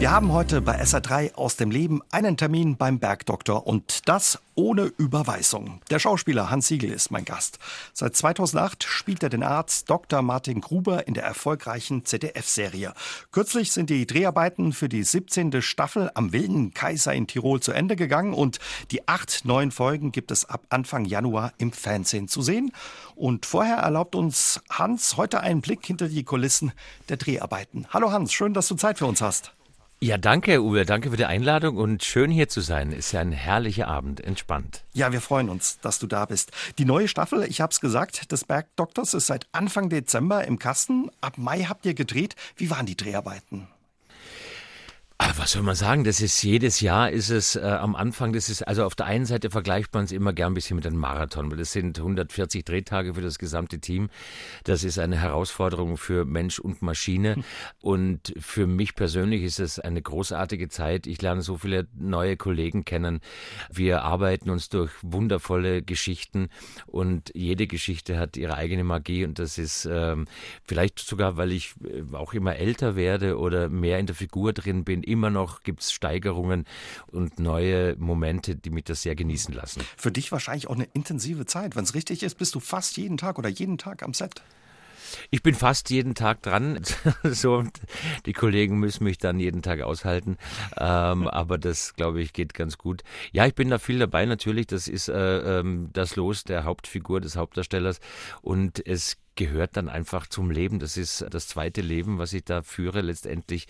Wir haben heute bei SR3 aus dem Leben einen Termin beim Bergdoktor und das ohne Überweisung. Der Schauspieler Hans Siegel ist mein Gast. Seit 2008 spielt er den Arzt Dr. Martin Gruber in der erfolgreichen ZDF-Serie. Kürzlich sind die Dreharbeiten für die 17. Staffel am Wilden Kaiser in Tirol zu Ende gegangen und die acht neuen Folgen gibt es ab Anfang Januar im Fernsehen zu sehen. Und vorher erlaubt uns Hans heute einen Blick hinter die Kulissen der Dreharbeiten. Hallo Hans, schön, dass du Zeit für uns hast. Ja, danke, Uwe. Danke für die Einladung und schön hier zu sein. Ist ja ein herrlicher Abend, entspannt. Ja, wir freuen uns, dass du da bist. Die neue Staffel, ich habe es gesagt, des Bergdoktors ist seit Anfang Dezember im Kasten. Ab Mai habt ihr gedreht. Wie waren die Dreharbeiten? Ah, was soll man sagen? Das ist jedes Jahr ist es äh, am Anfang, das ist also auf der einen Seite vergleicht man es immer gern ein bisschen mit einem Marathon, weil das sind 140 Drehtage für das gesamte Team. Das ist eine Herausforderung für Mensch und Maschine hm. und für mich persönlich ist es eine großartige Zeit. Ich lerne so viele neue Kollegen kennen. Wir arbeiten uns durch wundervolle Geschichten und jede Geschichte hat ihre eigene Magie und das ist ähm, vielleicht sogar, weil ich äh, auch immer älter werde oder mehr in der Figur drin bin immer noch gibt es Steigerungen und neue Momente, die mich das sehr genießen lassen. Für dich wahrscheinlich auch eine intensive Zeit. Wenn es richtig ist, bist du fast jeden Tag oder jeden Tag am Set. Ich bin fast jeden Tag dran. so, die Kollegen müssen mich dann jeden Tag aushalten. Ähm, aber das, glaube ich, geht ganz gut. Ja, ich bin da viel dabei natürlich. Das ist äh, ähm, das Los der Hauptfigur des Hauptdarstellers. Und es gehört dann einfach zum Leben. Das ist das zweite Leben, was ich da führe letztendlich.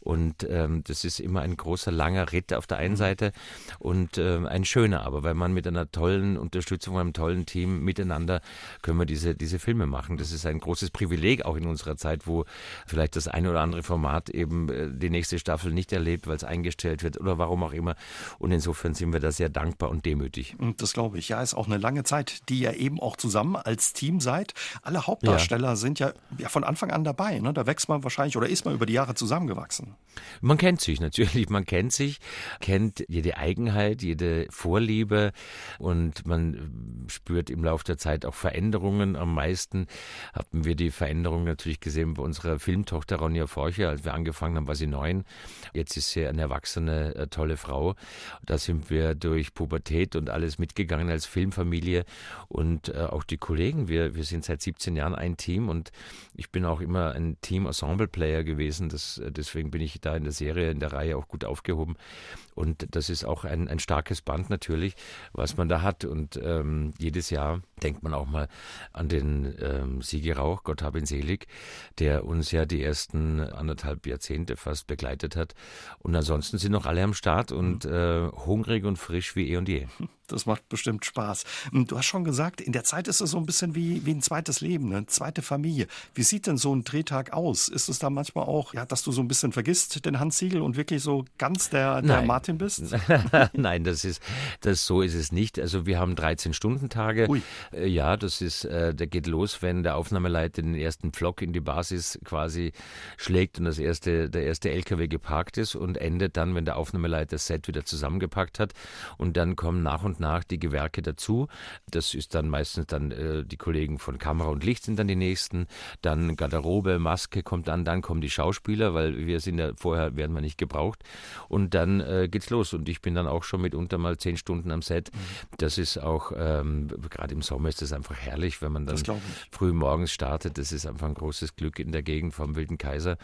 Und ähm, das ist immer ein großer, langer Ritt auf der einen mhm. Seite und ähm, ein schöner, aber weil man mit einer tollen Unterstützung, einem tollen Team miteinander können wir diese, diese Filme machen. Das ist ein großes Privileg auch in unserer Zeit, wo vielleicht das eine oder andere Format eben äh, die nächste Staffel nicht erlebt, weil es eingestellt wird oder warum auch immer. Und insofern sind wir da sehr dankbar und demütig. Das glaube ich. Ja, ist auch eine lange Zeit, die ihr eben auch zusammen als Team seid. Alle Hauptdarsteller ja. sind ja, ja, von Anfang an dabei. Ne? Da wächst man wahrscheinlich oder ist man über die Jahre zusammengewachsen. Man kennt sich natürlich, man kennt sich, kennt jede Eigenheit, jede Vorliebe und man spürt im Laufe der Zeit auch Veränderungen. Am meisten haben wir die Veränderung natürlich gesehen bei unserer Filmtochter Ronja Forcher. Als wir angefangen haben, war sie neun. Jetzt ist sie eine erwachsene, äh, tolle Frau. Da sind wir durch Pubertät und alles mitgegangen als Filmfamilie und äh, auch die Kollegen. Wir, wir sind seit 17 15 Jahren ein Team und ich bin auch immer ein Team-Ensemble-Player gewesen. Das, deswegen bin ich da in der Serie, in der Reihe auch gut aufgehoben. Und das ist auch ein, ein starkes Band natürlich, was man da hat. Und ähm, jedes Jahr denkt man auch mal an den ähm, Sigi Rauch, Gott hab ihn selig, der uns ja die ersten anderthalb Jahrzehnte fast begleitet hat. Und ansonsten sind noch alle am Start und äh, hungrig und frisch wie eh und je. Das macht bestimmt Spaß. Hm, du hast schon gesagt, in der Zeit ist es so ein bisschen wie, wie ein zweites Leben, eine zweite Familie. Wie sieht denn so ein Drehtag aus? Ist es da manchmal auch, ja, dass du so ein bisschen vergisst, den Hans Siegel und wirklich so ganz der, der Martin bist? Nein, das ist, das, so ist es nicht. Also wir haben 13-Stunden-Tage. Äh, ja, das ist, äh, der geht los, wenn der Aufnahmeleiter den ersten Pflock in die Basis quasi schlägt und das erste, der erste LKW geparkt ist und endet dann, wenn der Aufnahmeleiter das Set wieder zusammengepackt hat. Und dann kommen nach und und nach die Gewerke dazu. Das ist dann meistens dann äh, die Kollegen von Kamera und Licht sind dann die nächsten. Dann Garderobe, Maske kommt dann, dann kommen die Schauspieler, weil wir sind ja vorher werden wir nicht gebraucht. Und dann äh, geht's los. Und ich bin dann auch schon mitunter mal zehn Stunden am Set. Mhm. Das ist auch ähm, gerade im Sommer ist das einfach herrlich, wenn man dann früh morgens startet. Das ist einfach ein großes Glück in der Gegend vom Wilden Kaiser.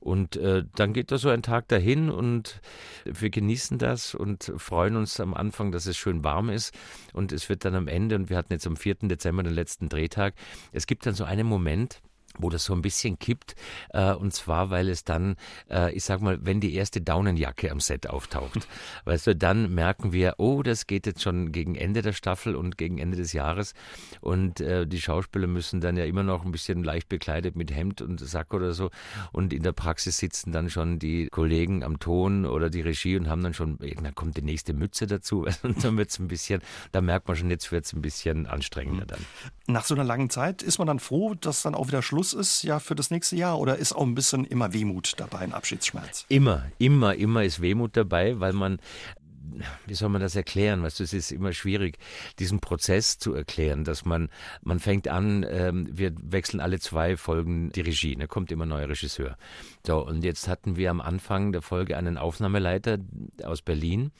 Und äh, dann geht da so ein Tag dahin und wir genießen das und freuen uns am Anfang, dass es schön warm ist. Und es wird dann am Ende, und wir hatten jetzt am 4. Dezember den letzten Drehtag, es gibt dann so einen Moment, wo das so ein bisschen kippt. Äh, und zwar, weil es dann, äh, ich sag mal, wenn die erste Daunenjacke am Set auftaucht, weißt du, dann merken wir, oh, das geht jetzt schon gegen Ende der Staffel und gegen Ende des Jahres. Und äh, die Schauspieler müssen dann ja immer noch ein bisschen leicht bekleidet mit Hemd und Sack oder so. Und in der Praxis sitzen dann schon die Kollegen am Ton oder die Regie und haben dann schon, dann kommt die nächste Mütze dazu. Und dann wird es ein bisschen, da merkt man schon, jetzt wird es ein bisschen anstrengender dann. Nach so einer langen Zeit ist man dann froh, dass dann auch wieder Schluss Schluss ist ja für das nächste Jahr oder ist auch ein bisschen immer Wehmut dabei, ein Abschiedsschmerz? Immer, immer, immer ist Wehmut dabei, weil man wie soll man das erklären? Weißt du, es ist immer schwierig, diesen Prozess zu erklären, dass man, man fängt an, ähm, wir wechseln alle zwei Folgen die Regie, ne, kommt immer neuer Regisseur. So, und jetzt hatten wir am Anfang der Folge einen Aufnahmeleiter aus Berlin,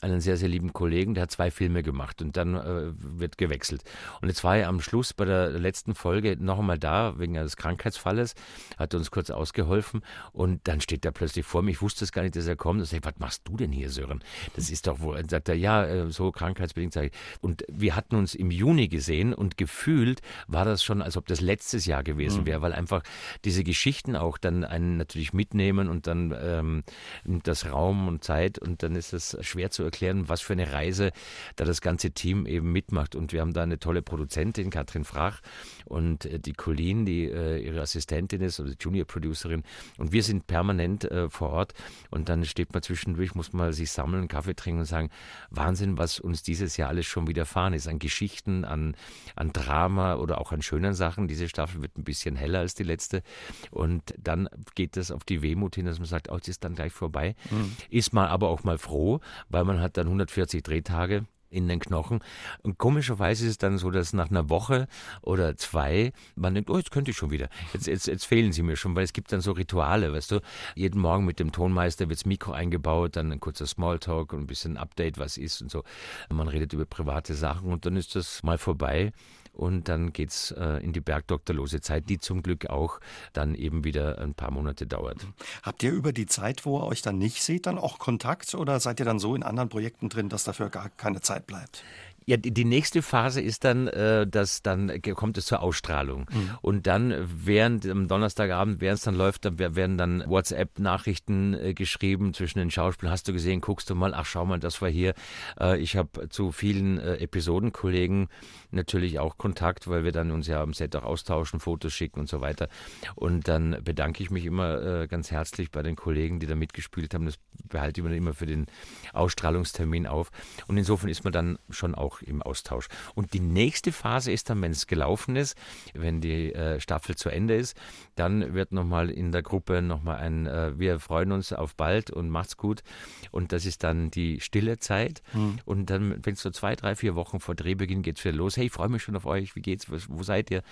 einen sehr, sehr lieben Kollegen, der hat zwei Filme gemacht und dann äh, wird gewechselt. Und jetzt war er am Schluss bei der letzten Folge noch einmal da, wegen eines Krankheitsfalles, hat uns kurz ausgeholfen und dann steht er plötzlich vor mir. Ich wusste es gar nicht, dass er kommt. Und ich was machst du denn hier, Sören? Das ist doch wohl. Dann sagt er, ja, äh, so krankheitsbedingt. Sag ich. Und wir hatten uns im Juni gesehen und gefühlt war das schon, als ob das letztes Jahr gewesen mhm. wäre, weil einfach diese Geschichten auch dann einen natürlich mitnehmen und dann ähm, das Raum und Zeit und dann ist es schwer zu erklären, was für eine Reise da das ganze Team eben mitmacht. Und wir haben da eine tolle Produzentin, Katrin Frach, und äh, die Colleen, die äh, ihre Assistentin ist oder Junior Producerin. Und wir sind permanent äh, vor Ort. Und dann steht man zwischendurch, muss man sich sammeln, Kaffee trinken und sagen, Wahnsinn, was uns dieses Jahr alles schon widerfahren ist. An Geschichten, an, an Drama oder auch an schönen Sachen. Diese Staffel wird ein bisschen heller als die letzte. Und dann geht das auf die Wehmut hin, dass man sagt, oh, es ist dann gleich vorbei. Mhm. Ist man aber auch mal froh, weil man hat dann 140 Drehtage in den Knochen. Und komischerweise ist es dann so, dass nach einer Woche oder zwei man denkt, oh, jetzt könnte ich schon wieder. Jetzt, jetzt, jetzt fehlen sie mir schon, weil es gibt dann so Rituale, weißt du. Jeden Morgen mit dem Tonmeister wird das Mikro eingebaut, dann ein kurzer Smalltalk und ein bisschen Update, was ist und so. Man redet über private Sachen und dann ist das mal vorbei und dann geht's äh, in die bergdoktorlose Zeit, die zum Glück auch dann eben wieder ein paar Monate dauert. Habt ihr über die Zeit, wo ihr euch dann nicht seht, dann auch Kontakt oder seid ihr dann so in anderen Projekten drin, dass dafür gar keine Zeit bleibt? Ja, die nächste Phase ist dann, äh, dass dann kommt es zur Ausstrahlung. Mhm. Und dann während am Donnerstagabend, während es dann läuft, dann werden dann WhatsApp-Nachrichten äh, geschrieben zwischen den Schauspielern. Hast du gesehen, guckst du mal, ach schau mal, das war hier. Äh, ich habe zu vielen Episodenkollegen natürlich auch Kontakt, weil wir dann uns ja am Set auch austauschen, Fotos schicken und so weiter. Und dann bedanke ich mich immer äh, ganz herzlich bei den Kollegen, die da mitgespielt haben. Das behalte ich mir immer für den Ausstrahlungstermin auf. Und insofern ist man dann schon auch im Austausch. Und die nächste Phase ist dann, wenn es gelaufen ist, wenn die äh, Staffel zu Ende ist, dann wird nochmal in der Gruppe nochmal ein, äh, wir freuen uns auf bald und macht's gut. Und das ist dann die stille Zeit. Mhm. Und dann, wenn es so zwei, drei, vier Wochen vor Drehbeginn geht es wieder los. Hey, ich freue mich schon auf euch. Wie geht's? Wo seid ihr?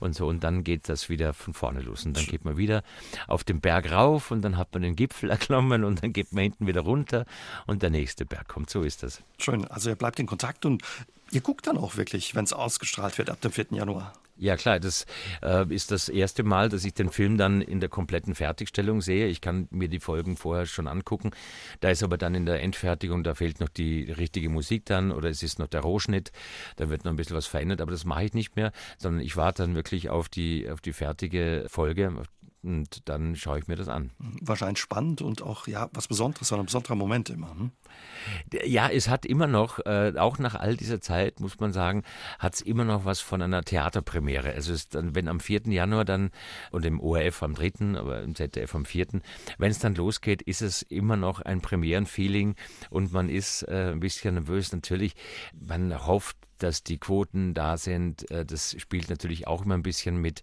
Und so. Und dann geht das wieder von vorne los. Und dann geht man wieder auf den Berg rauf und dann hat man den Gipfel erklommen und dann geht man hinten wieder runter und der nächste Berg kommt. So ist das. Schön. Also ihr bleibt in Kontakt und Ihr guckt dann auch wirklich, wenn es ausgestrahlt wird ab dem 4. Januar. Ja klar, das äh, ist das erste Mal, dass ich den Film dann in der kompletten Fertigstellung sehe. Ich kann mir die Folgen vorher schon angucken. Da ist aber dann in der Endfertigung, da fehlt noch die richtige Musik dann oder es ist noch der Rohschnitt. Da wird noch ein bisschen was verändert, aber das mache ich nicht mehr, sondern ich warte dann wirklich auf die, auf die fertige Folge, und dann schaue ich mir das an. Wahrscheinlich spannend und auch ja was Besonderes, ein besonderer Moment immer. Hm? Ja, es hat immer noch, äh, auch nach all dieser Zeit, muss man sagen, hat es immer noch was von einer Theaterpremiere. Also es dann, wenn am 4. Januar dann und im ORF am 3., aber im ZDF am 4., wenn es dann losgeht, ist es immer noch ein Premierenfeeling und man ist äh, ein bisschen nervös. Natürlich, man hofft, dass die Quoten da sind. Äh, das spielt natürlich auch immer ein bisschen mit.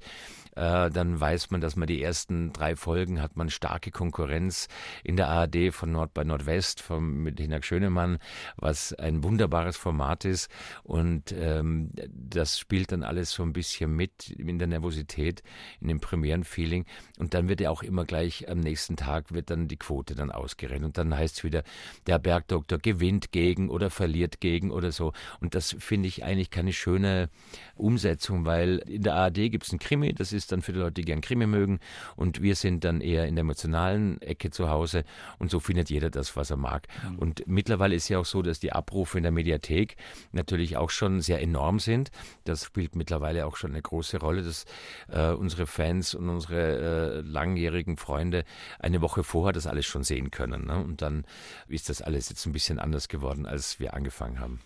Äh, dann weiß man, dass man die ersten drei Folgen hat man starke Konkurrenz in der ARD von Nord bei Nordwest vom, mit Hinak Schönemann, was ein wunderbares Format ist. Und ähm, das spielt dann alles so ein bisschen mit in der Nervosität, in dem Premierenfeeling. Und dann wird ja auch immer gleich am nächsten Tag wird dann die Quote dann ausgerechnet. Und dann heißt es wieder, der Bergdoktor gewinnt gegen oder verliert gegen oder so. Und das finde ich eigentlich keine schöne Umsetzung, weil in der ARD gibt es ein Krimi, das ist dann für die Leute, die gern Krimi mögen und wir sind dann eher in der emotionalen Ecke zu Hause und so findet jeder das, was er mag. Mhm. Und mittlerweile ist ja auch so, dass die Abrufe in der Mediathek natürlich auch schon sehr enorm sind. Das spielt mittlerweile auch schon eine große Rolle, dass äh, unsere Fans und unsere äh, langjährigen Freunde eine Woche vorher das alles schon sehen können. Ne? Und dann ist das alles jetzt ein bisschen anders geworden, als wir angefangen haben.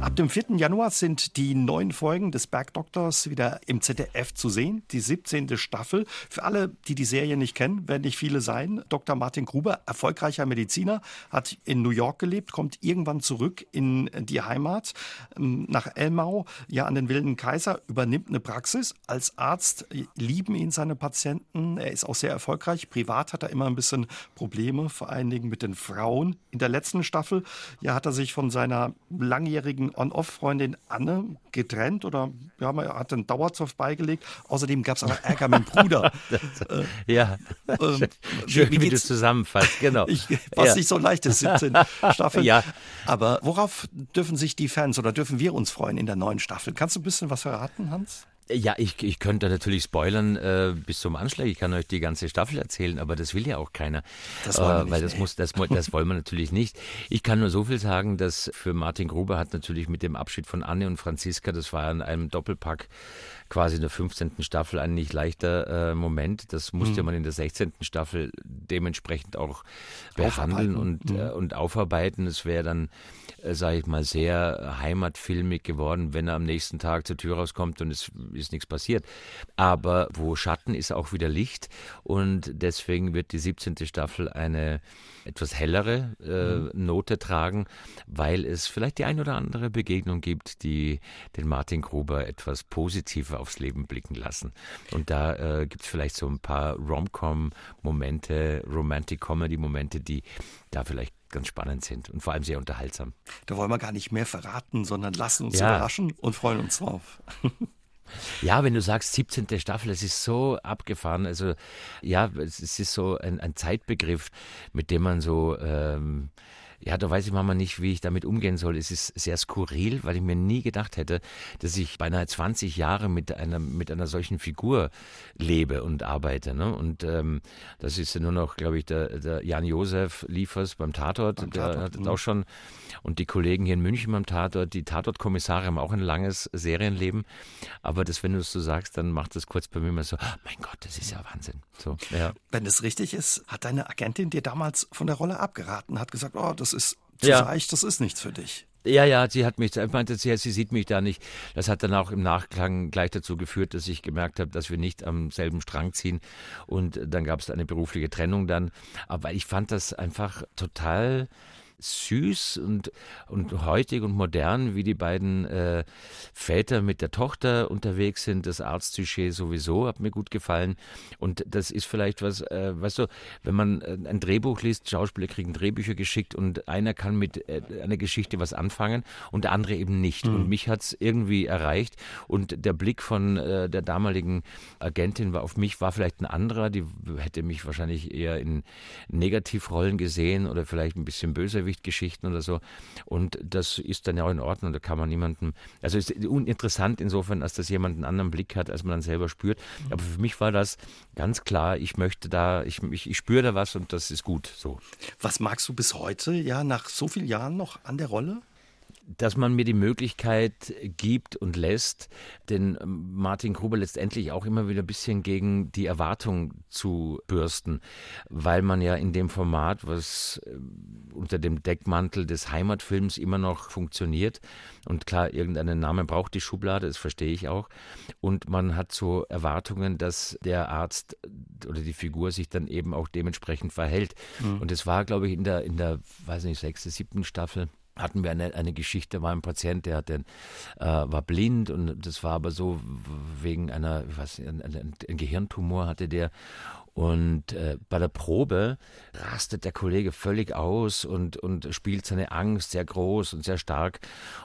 Ab dem 4. Januar sind die neuen Folgen des Bergdoktors wieder im ZDF zu sehen. Die 17. Staffel. Für alle, die die Serie nicht kennen, werden nicht viele sein. Dr. Martin Gruber, erfolgreicher Mediziner, hat in New York gelebt, kommt irgendwann zurück in die Heimat ähm, nach Elmau, ja an den Wilden Kaiser, übernimmt eine Praxis. Als Arzt lieben ihn seine Patienten. Er ist auch sehr erfolgreich. Privat hat er immer ein bisschen Probleme, vor allen Dingen mit den Frauen. In der letzten Staffel ja, hat er sich von seiner langjährigen On-Off-Freundin Anne getrennt oder ja, er hat einen Dauerzoff beigelegt. Außerdem gab es aber Ärger mit dem Bruder. äh, ja, ähm, schön, wie, wie, wie du es zusammenfasst, genau. Ich, was ja. nicht so leicht ist, 17 Staffeln. ja. Aber worauf dürfen sich die Fans oder dürfen wir uns freuen in der neuen Staffel? Kannst du ein bisschen was verraten, Hans? Ja, ich, ich könnte natürlich spoilern äh, bis zum Anschlag. Ich kann euch die ganze Staffel erzählen, aber das will ja auch keiner. Das wollen wir äh, nicht, weil das muss, das, das wollen wir natürlich nicht. Ich kann nur so viel sagen, dass für Martin Gruber hat natürlich mit dem Abschied von Anne und Franziska, das war in einem Doppelpack quasi in der 15. Staffel ein nicht leichter äh, Moment. Das musste mhm. man in der 16. Staffel dementsprechend auch behandeln und, mhm. äh, und aufarbeiten. Es wäre dann, äh, sage ich mal, sehr heimatfilmig geworden, wenn er am nächsten Tag zur Tür rauskommt und es ist nichts passiert. Aber wo Schatten ist auch wieder Licht und deswegen wird die 17. Staffel eine etwas hellere äh, mhm. Note tragen, weil es vielleicht die ein oder andere Begegnung gibt, die den Martin Gruber etwas positiver aufs Leben blicken lassen. Und da äh, gibt es vielleicht so ein paar Rom-Com-Momente, Romantic-Comedy-Momente, die da vielleicht ganz spannend sind und vor allem sehr unterhaltsam. Da wollen wir gar nicht mehr verraten, sondern lassen uns ja. überraschen und freuen uns drauf. Ja, wenn du sagst 17. Staffel, es ist so abgefahren. Also ja, es ist so ein, ein Zeitbegriff, mit dem man so ähm, ja, da weiß ich manchmal nicht, wie ich damit umgehen soll. Es ist sehr skurril, weil ich mir nie gedacht hätte, dass ich beinahe 20 Jahre mit einer, mit einer solchen Figur lebe und arbeite. Ne? Und ähm, das ist ja nur noch, glaube ich, der, der Jan-Josef Liefers beim Tatort, beim der Tatort, hat mhm. auch schon, und die Kollegen hier in München beim Tatort, die Tatortkommissare haben auch ein langes Serienleben. Aber das, wenn du es so sagst, dann macht das kurz bei mir immer so, oh mein Gott, das ist ja Wahnsinn. So, ja. Wenn es richtig ist, hat deine Agentin dir damals von der Rolle abgeraten, hat gesagt, oh, das das ist zu ja. seicht, das ist nichts für dich. Ja, ja, sie hat mich, meinte sie, sie sieht mich da nicht. Das hat dann auch im Nachklang gleich dazu geführt, dass ich gemerkt habe, dass wir nicht am selben Strang ziehen. Und dann gab es eine berufliche Trennung dann. Aber ich fand das einfach total süß und, und heutig und modern, wie die beiden äh, Väter mit der Tochter unterwegs sind. Das Arztsujet sowieso hat mir gut gefallen. Und das ist vielleicht was, äh, weißt du, wenn man äh, ein Drehbuch liest, Schauspieler kriegen Drehbücher geschickt und einer kann mit äh, einer Geschichte was anfangen und der andere eben nicht. Mhm. Und mich hat es irgendwie erreicht. Und der Blick von äh, der damaligen Agentin war auf mich war vielleicht ein anderer. Die hätte mich wahrscheinlich eher in Negativrollen gesehen oder vielleicht ein bisschen böser Bösewicht-Geschichten oder so. Und das ist dann ja auch in Ordnung, da kann man niemanden, also ist uninteressant insofern, als das jemand einen anderen Blick hat, als man dann selber spürt. Aber für mich war das ganz klar, ich möchte da, ich, ich, ich spüre da was und das ist gut so. Was magst du bis heute, ja, nach so vielen Jahren noch an der Rolle? Dass man mir die Möglichkeit gibt und lässt, den Martin Gruber letztendlich auch immer wieder ein bisschen gegen die Erwartung zu bürsten, weil man ja in dem Format, was äh, unter dem Deckmantel des Heimatfilms immer noch funktioniert, und klar, irgendeinen Namen braucht die Schublade, das verstehe ich auch, und man hat so Erwartungen, dass der Arzt oder die Figur sich dann eben auch dementsprechend verhält. Mhm. Und es war, glaube ich, in der, in der, weiß nicht, sechste, siebten Staffel, hatten wir eine, eine Geschichte, war ein Patient, der hat den, äh, war blind und das war aber so wegen einer, nicht, ein, ein, ein Gehirntumor hatte der und äh, bei der Probe rastet der Kollege völlig aus und, und spielt seine Angst sehr groß und sehr stark.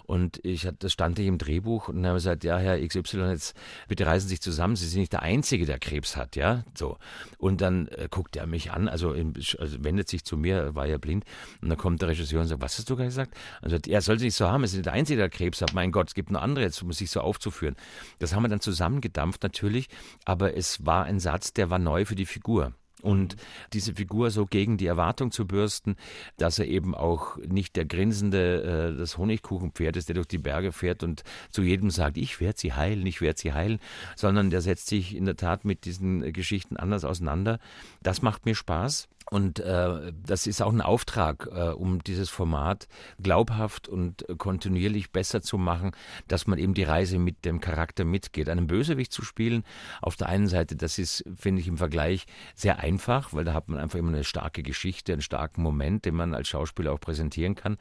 Und ich das stand ich im Drehbuch und habe gesagt, ja, Herr XY, jetzt bitte reißen Sie sich zusammen, Sie sind nicht der Einzige, der Krebs hat, ja. So. Und dann äh, guckt er mich an, also, in, also, wendet sich zu mir, war ja blind, und dann kommt der Regisseur und sagt, was hast du gerade gesagt? Also er soll sich nicht so haben, er ist nicht der Einzige, der Krebs hat. Mein Gott, es gibt noch andere, jetzt um sich so aufzuführen. Das haben wir dann zusammengedampft natürlich, aber es war ein Satz, der war neu für die Figur Figur. Und diese Figur so gegen die Erwartung zu bürsten, dass er eben auch nicht der grinsende, äh, das Honigkuchenpferd ist, der durch die Berge fährt und zu jedem sagt, ich werde sie heilen, ich werde sie heilen, sondern der setzt sich in der Tat mit diesen Geschichten anders auseinander. Das macht mir Spaß. Und äh, das ist auch ein Auftrag, äh, um dieses Format glaubhaft und kontinuierlich besser zu machen, dass man eben die Reise mit dem Charakter mitgeht. Einen Bösewicht zu spielen, auf der einen Seite, das ist, finde ich, im Vergleich sehr einfach, weil da hat man einfach immer eine starke Geschichte, einen starken Moment, den man als Schauspieler auch präsentieren kann.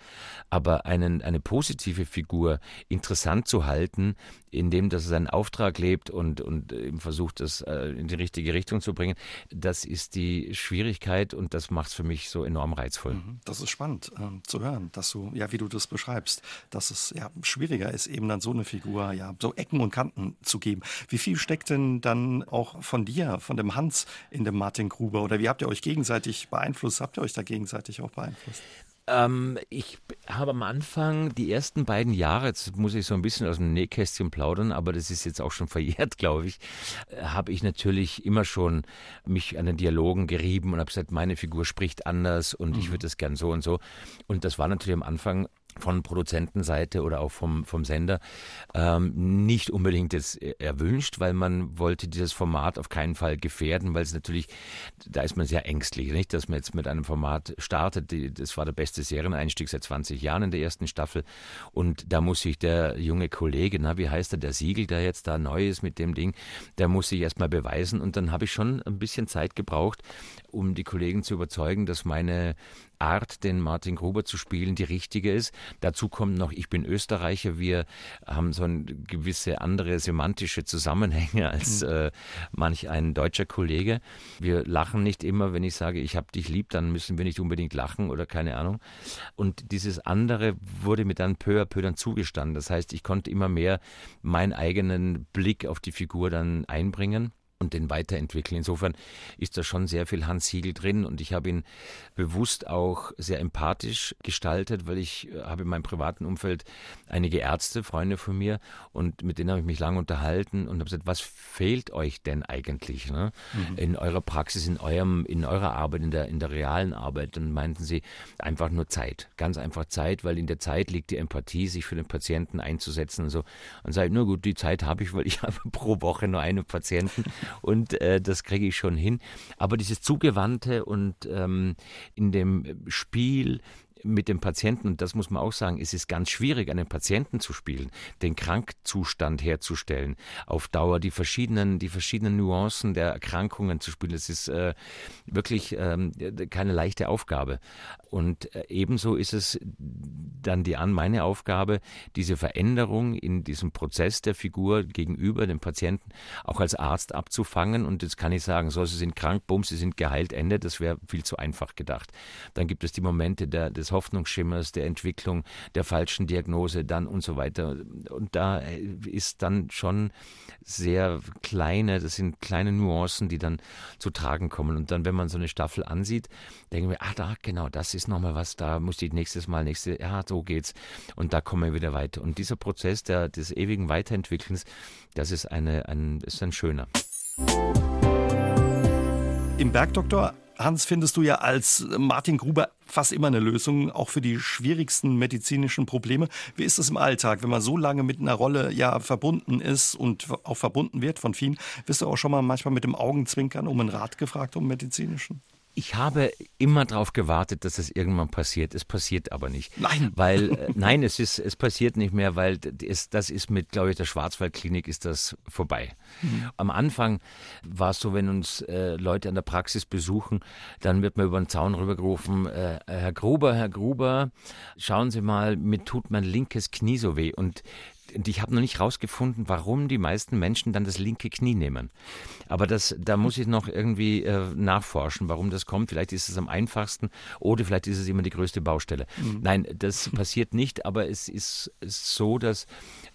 Aber einen, eine positive Figur interessant zu halten, indem das seinen Auftrag lebt und, und eben versucht, das äh, in die richtige Richtung zu bringen, das ist die Schwierigkeit und das macht es für mich so enorm reizvoll. Mhm. Das ist spannend äh, zu hören, dass du, ja, wie du das beschreibst, dass es ja schwieriger ist, eben dann so eine Figur, ja, so Ecken und Kanten zu geben. Wie viel steckt denn dann auch von dir, von dem Hans in dem Martin Gruber oder wie habt ihr euch gegenseitig beeinflusst? Habt ihr euch da gegenseitig auch beeinflusst? Ähm, ich habe am Anfang die ersten beiden Jahre, jetzt muss ich so ein bisschen aus dem Nähkästchen plaudern, aber das ist jetzt auch schon verjährt, glaube ich, äh, habe ich natürlich immer schon mich an den Dialogen gerieben und habe gesagt, meine Figur spricht anders und mhm. ich würde das gern so und so. Und das war natürlich am Anfang von Produzentenseite oder auch vom, vom Sender ähm, nicht unbedingt jetzt erwünscht, weil man wollte dieses Format auf keinen Fall gefährden, weil es natürlich, da ist man sehr ängstlich, nicht, dass man jetzt mit einem Format startet. Das war der beste Serieneinstieg seit 20 Jahren in der ersten Staffel und da muss sich der junge Kollege, na, wie heißt er, der Siegel, der jetzt da neu ist mit dem Ding, der muss sich erstmal beweisen und dann habe ich schon ein bisschen Zeit gebraucht, um die Kollegen zu überzeugen, dass meine Art, den Martin Gruber zu spielen, die richtige ist. Dazu kommt noch, ich bin Österreicher. Wir haben so eine gewisse andere semantische Zusammenhänge als mhm. äh, manch ein deutscher Kollege. Wir lachen nicht immer, wenn ich sage, ich habe dich lieb, dann müssen wir nicht unbedingt lachen oder keine Ahnung. Und dieses andere wurde mir dann peu à peu dann zugestanden. Das heißt, ich konnte immer mehr meinen eigenen Blick auf die Figur dann einbringen und den weiterentwickeln. Insofern ist da schon sehr viel Hans Siegel drin und ich habe ihn bewusst auch sehr empathisch gestaltet, weil ich äh, habe in meinem privaten Umfeld einige Ärzte, Freunde von mir und mit denen habe ich mich lange unterhalten und habe gesagt, was fehlt euch denn eigentlich ne? mhm. in eurer Praxis, in eurem, in eurer Arbeit, in der, in der realen Arbeit? Dann meinten sie einfach nur Zeit, ganz einfach Zeit, weil in der Zeit liegt die Empathie, sich für den Patienten einzusetzen und so. Und sage, nur gut, die Zeit habe ich, weil ich habe pro Woche nur einen Patienten und äh, das kriege ich schon hin. Aber dieses Zugewandte und ähm, in dem Spiel mit dem Patienten, und das muss man auch sagen, es ist ganz schwierig, einen Patienten zu spielen, den Krankzustand herzustellen, auf Dauer die verschiedenen, die verschiedenen Nuancen der Erkrankungen zu spielen. Das ist äh, wirklich ähm, keine leichte Aufgabe. Und äh, ebenso ist es dann die an meine Aufgabe, diese Veränderung in diesem Prozess der Figur gegenüber dem Patienten auch als Arzt abzufangen. Und jetzt kann ich sagen, so, sie sind krank, bumm, sie sind geheilt, Ende. Das wäre viel zu einfach gedacht. Dann gibt es die Momente der, des Hoffnungsschimmers, der Entwicklung, der falschen Diagnose dann und so weiter. Und da äh, ist dann schon sehr kleine, das sind kleine Nuancen, die dann zu tragen kommen. Und dann, wenn man so eine Staffel ansieht, denken wir, ah, da, genau, das ist nochmal was, da muss ich nächstes Mal, nächste, ja, so geht's. Und da kommen wir wieder weiter. Und dieser Prozess der, des ewigen Weiterentwickelns, das ist eine, ein, ist ein schöner. Im Bergdoktor Hans, findest du ja als Martin Gruber fast immer eine Lösung, auch für die schwierigsten medizinischen Probleme. Wie ist es im Alltag, wenn man so lange mit einer Rolle ja verbunden ist und auch verbunden wird von vielen? Wirst du auch schon mal manchmal mit dem Augenzwinkern um einen Rat gefragt, um medizinischen? Ich habe immer darauf gewartet, dass es irgendwann passiert. Es passiert aber nicht. Nein. Weil, äh, nein, es ist, es passiert nicht mehr, weil es, das ist mit, glaube ich, der Schwarzwaldklinik ist das vorbei. Mhm. Am Anfang war es so, wenn uns äh, Leute an der Praxis besuchen, dann wird man über den Zaun rübergerufen, äh, Herr Gruber, Herr Gruber, schauen Sie mal, mir tut mein linkes Knie so weh. Und und ich habe noch nicht herausgefunden, warum die meisten Menschen dann das linke Knie nehmen. Aber das, da muss ich noch irgendwie äh, nachforschen, warum das kommt. Vielleicht ist es am einfachsten oder vielleicht ist es immer die größte Baustelle. Mhm. Nein, das passiert nicht, aber es ist, ist so, dass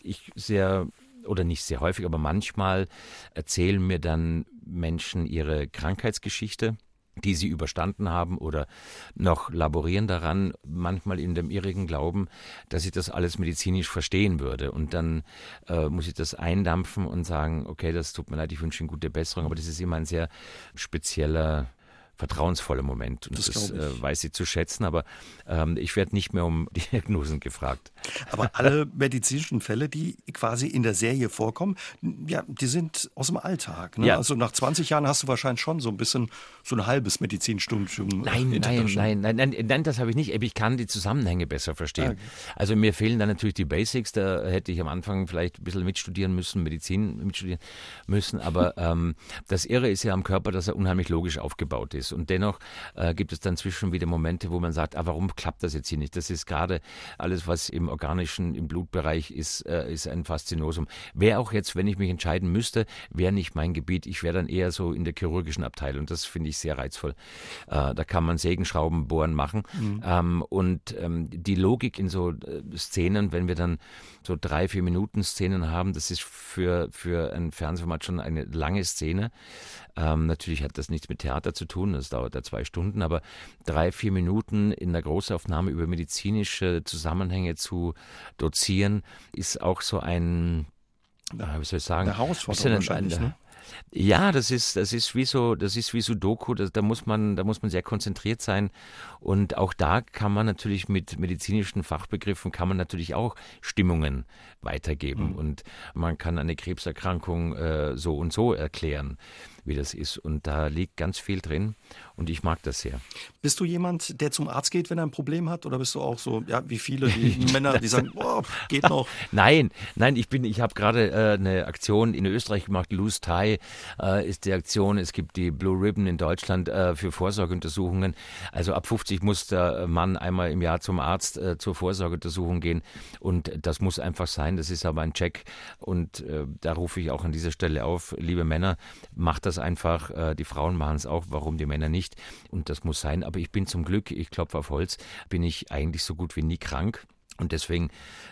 ich sehr oder nicht sehr häufig, aber manchmal erzählen mir dann Menschen ihre Krankheitsgeschichte die sie überstanden haben oder noch laborieren daran, manchmal in dem irrigen Glauben, dass ich das alles medizinisch verstehen würde. Und dann äh, muss ich das eindampfen und sagen, okay, das tut mir leid, ich wünsche Ihnen gute Besserung, aber das ist immer ein sehr spezieller vertrauensvoller Moment. Und das, das äh, weiß sie zu schätzen, aber ähm, ich werde nicht mehr um Diagnosen gefragt. Aber alle medizinischen Fälle, die quasi in der Serie vorkommen, ja, die sind aus dem Alltag. Ne? Ja. Also nach 20 Jahren hast du wahrscheinlich schon so ein bisschen so ein halbes Medizinstudium. Nein, nein, nein, nein, nein, nein, das habe ich nicht. Ich kann die Zusammenhänge besser verstehen. Okay. Also mir fehlen dann natürlich die Basics. Da hätte ich am Anfang vielleicht ein bisschen mitstudieren müssen, Medizin mitstudieren müssen. Aber ähm, das Irre ist ja am Körper, dass er unheimlich logisch aufgebaut ist. Und dennoch äh, gibt es dann zwischen wieder Momente, wo man sagt, ah, warum klappt das jetzt hier nicht? Das ist gerade alles, was im organischen, im Blutbereich ist, äh, ist ein Faszinosum. Wäre auch jetzt, wenn ich mich entscheiden müsste, wäre nicht mein Gebiet. Ich wäre dann eher so in der chirurgischen Abteilung. Das finde ich sehr reizvoll. Äh, da kann man Sägenschrauben, Bohren machen. Mhm. Ähm, und ähm, die Logik in so äh, Szenen, wenn wir dann so drei, vier Minuten Szenen haben, das ist für, für ein Fernsehformat schon eine lange Szene. Ähm, natürlich hat das nichts mit Theater zu tun, das dauert ja zwei Stunden, aber drei, vier Minuten in der Großaufnahme über medizinische Zusammenhänge zu dozieren, ist auch so ein, wie soll ich sagen, eine Herausforderung wahrscheinlich, ein, ne? Ja, das ist, das ist wie so, das ist wie Sudoku, das, da muss man, da muss man sehr konzentriert sein. Und auch da kann man natürlich mit medizinischen Fachbegriffen kann man natürlich auch Stimmungen weitergeben. Mhm. Und man kann eine Krebserkrankung äh, so und so erklären wie das ist. Und da liegt ganz viel drin und ich mag das sehr. Bist du jemand, der zum Arzt geht, wenn er ein Problem hat? Oder bist du auch so, ja, wie viele die Männer, die sagen, boah, geht noch? Nein, nein, ich bin, ich habe gerade äh, eine Aktion in Österreich gemacht, Loose Tie äh, ist die Aktion. Es gibt die Blue Ribbon in Deutschland äh, für Vorsorgeuntersuchungen. Also ab 50 muss der Mann einmal im Jahr zum Arzt äh, zur Vorsorgeuntersuchung gehen und das muss einfach sein. Das ist aber ein Check und äh, da rufe ich auch an dieser Stelle auf, liebe Männer, macht das einfach. Äh, die Frauen machen es auch, warum die Männer nicht? Und das muss sein. Aber ich bin zum Glück, ich klopfe auf Holz, bin ich eigentlich so gut wie nie krank. Und deswegen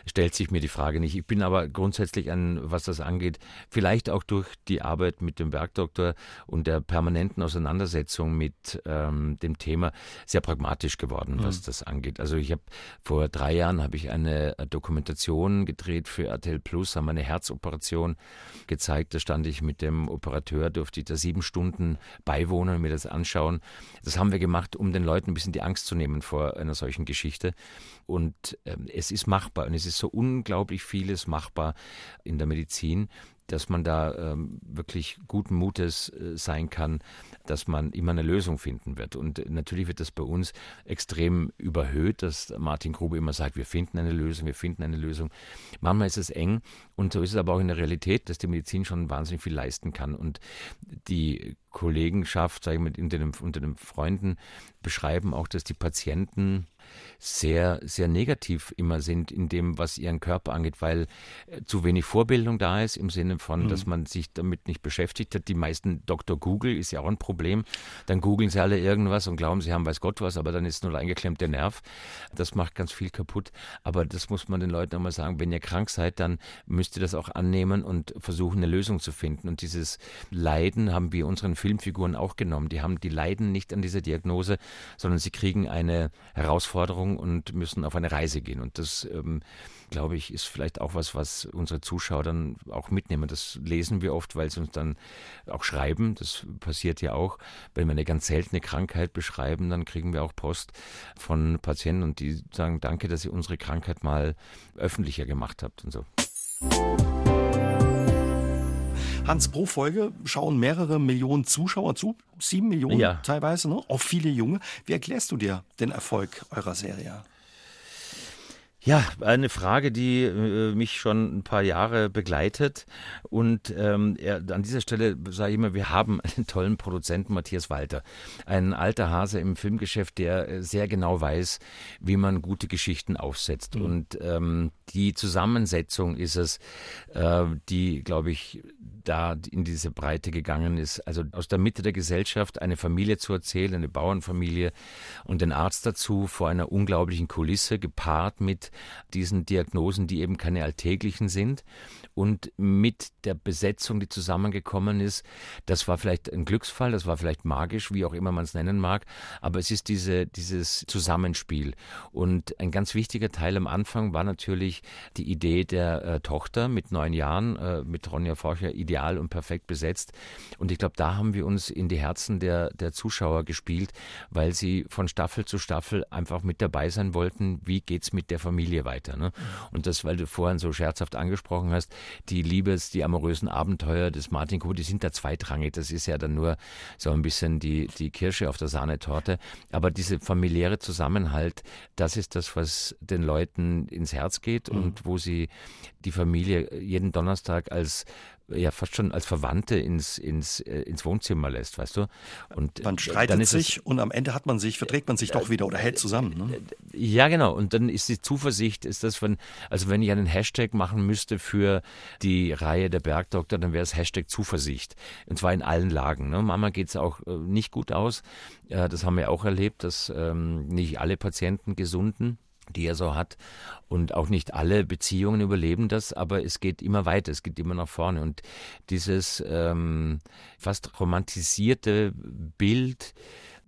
stellt sich mir die Frage nicht. Ich bin aber grundsätzlich an, was das angeht, vielleicht auch durch die Arbeit mit dem Bergdoktor und der permanenten Auseinandersetzung mit ähm, dem Thema sehr pragmatisch geworden, was mhm. das angeht. Also ich habe vor drei Jahren habe ich eine Dokumentation gedreht für RTL Plus, haben eine Herzoperation gezeigt. Da stand ich mit dem Operateur, durfte ich da sieben Stunden beiwohnen und mir das anschauen. Das haben wir gemacht, um den Leuten ein bisschen die Angst zu nehmen vor einer solchen Geschichte. Und ähm, es ist machbar und es ist so unglaublich vieles machbar in der Medizin, dass man da ähm, wirklich guten Mutes äh, sein kann, dass man immer eine Lösung finden wird. Und natürlich wird das bei uns extrem überhöht, dass Martin Grube immer sagt, wir finden eine Lösung, wir finden eine Lösung. Manchmal ist es eng und so ist es aber auch in der Realität, dass die Medizin schon wahnsinnig viel leisten kann. Und die Kollegenschaft, sage ich mal, unter den, unter den Freunden beschreiben auch, dass die Patienten sehr, sehr negativ immer sind in dem, was ihren Körper angeht, weil äh, zu wenig Vorbildung da ist, im Sinne von, mhm. dass man sich damit nicht beschäftigt hat. Die meisten Dr. Google ist ja auch ein Problem. Dann googeln sie alle irgendwas und glauben, sie haben weiß Gott was, aber dann ist nur eingeklemmt der Nerv. Das macht ganz viel kaputt. Aber das muss man den Leuten einmal sagen, wenn ihr krank seid, dann müsst ihr das auch annehmen und versuchen, eine Lösung zu finden. Und dieses Leiden haben wir unseren Filmfiguren auch genommen. Die haben, die leiden nicht an dieser Diagnose, sondern sie kriegen eine Herausforderung und müssen auf eine Reise gehen. Und das, ähm, glaube ich, ist vielleicht auch was, was unsere Zuschauer dann auch mitnehmen. Das lesen wir oft, weil sie uns dann auch schreiben. Das passiert ja auch. Wenn wir eine ganz seltene Krankheit beschreiben, dann kriegen wir auch Post von Patienten und die sagen, danke, dass ihr unsere Krankheit mal öffentlicher gemacht habt und so. Hans, pro Folge schauen mehrere Millionen Zuschauer zu, sieben Millionen ja. teilweise, ne? auch viele Junge. Wie erklärst du dir den Erfolg eurer Serie? Ja, eine Frage, die äh, mich schon ein paar Jahre begleitet. Und ähm, er, an dieser Stelle sage ich immer, wir haben einen tollen Produzenten, Matthias Walter. Ein alter Hase im Filmgeschäft, der äh, sehr genau weiß, wie man gute Geschichten aufsetzt. Mhm. Und ähm, die Zusammensetzung ist es, äh, die, glaube ich, da in diese Breite gegangen ist. Also aus der Mitte der Gesellschaft eine Familie zu erzählen, eine Bauernfamilie und den Arzt dazu vor einer unglaublichen Kulisse, gepaart mit diesen Diagnosen, die eben keine alltäglichen sind. Und mit der Besetzung, die zusammengekommen ist, das war vielleicht ein Glücksfall, das war vielleicht magisch, wie auch immer man es nennen mag, aber es ist diese, dieses Zusammenspiel. Und ein ganz wichtiger Teil am Anfang war natürlich die Idee der äh, Tochter mit neun Jahren, äh, mit Ronja Forcher ideal und perfekt besetzt. Und ich glaube, da haben wir uns in die Herzen der, der Zuschauer gespielt, weil sie von Staffel zu Staffel einfach mit dabei sein wollten, wie geht es mit der Familie weiter. Ne? Und das, weil du vorhin so scherzhaft angesprochen hast, die Liebes, die amorösen Abenteuer des Martin Kuh, die sind da zweitrangig. Das ist ja dann nur so ein bisschen die, die Kirsche auf der Sahnetorte. Aber diese familiäre Zusammenhalt, das ist das, was den Leuten ins Herz geht mhm. und wo sie die Familie jeden Donnerstag als ja fast schon als Verwandte ins, ins, äh, ins Wohnzimmer lässt, weißt du? Und man streitet sich und am Ende hat man sich, verträgt man sich doch wieder oder hält zusammen. Ne? Ja, genau. Und dann ist die Zuversicht, ist das, wenn, also wenn ich einen Hashtag machen müsste für die Reihe der Bergdoktor, dann wäre es Hashtag Zuversicht. Und zwar in allen Lagen. Ne? Mama geht es auch äh, nicht gut aus. Das haben wir auch erlebt, dass ähm, nicht alle Patienten gesunden die er so hat. Und auch nicht alle Beziehungen überleben das, aber es geht immer weiter, es geht immer nach vorne. Und dieses ähm, fast romantisierte Bild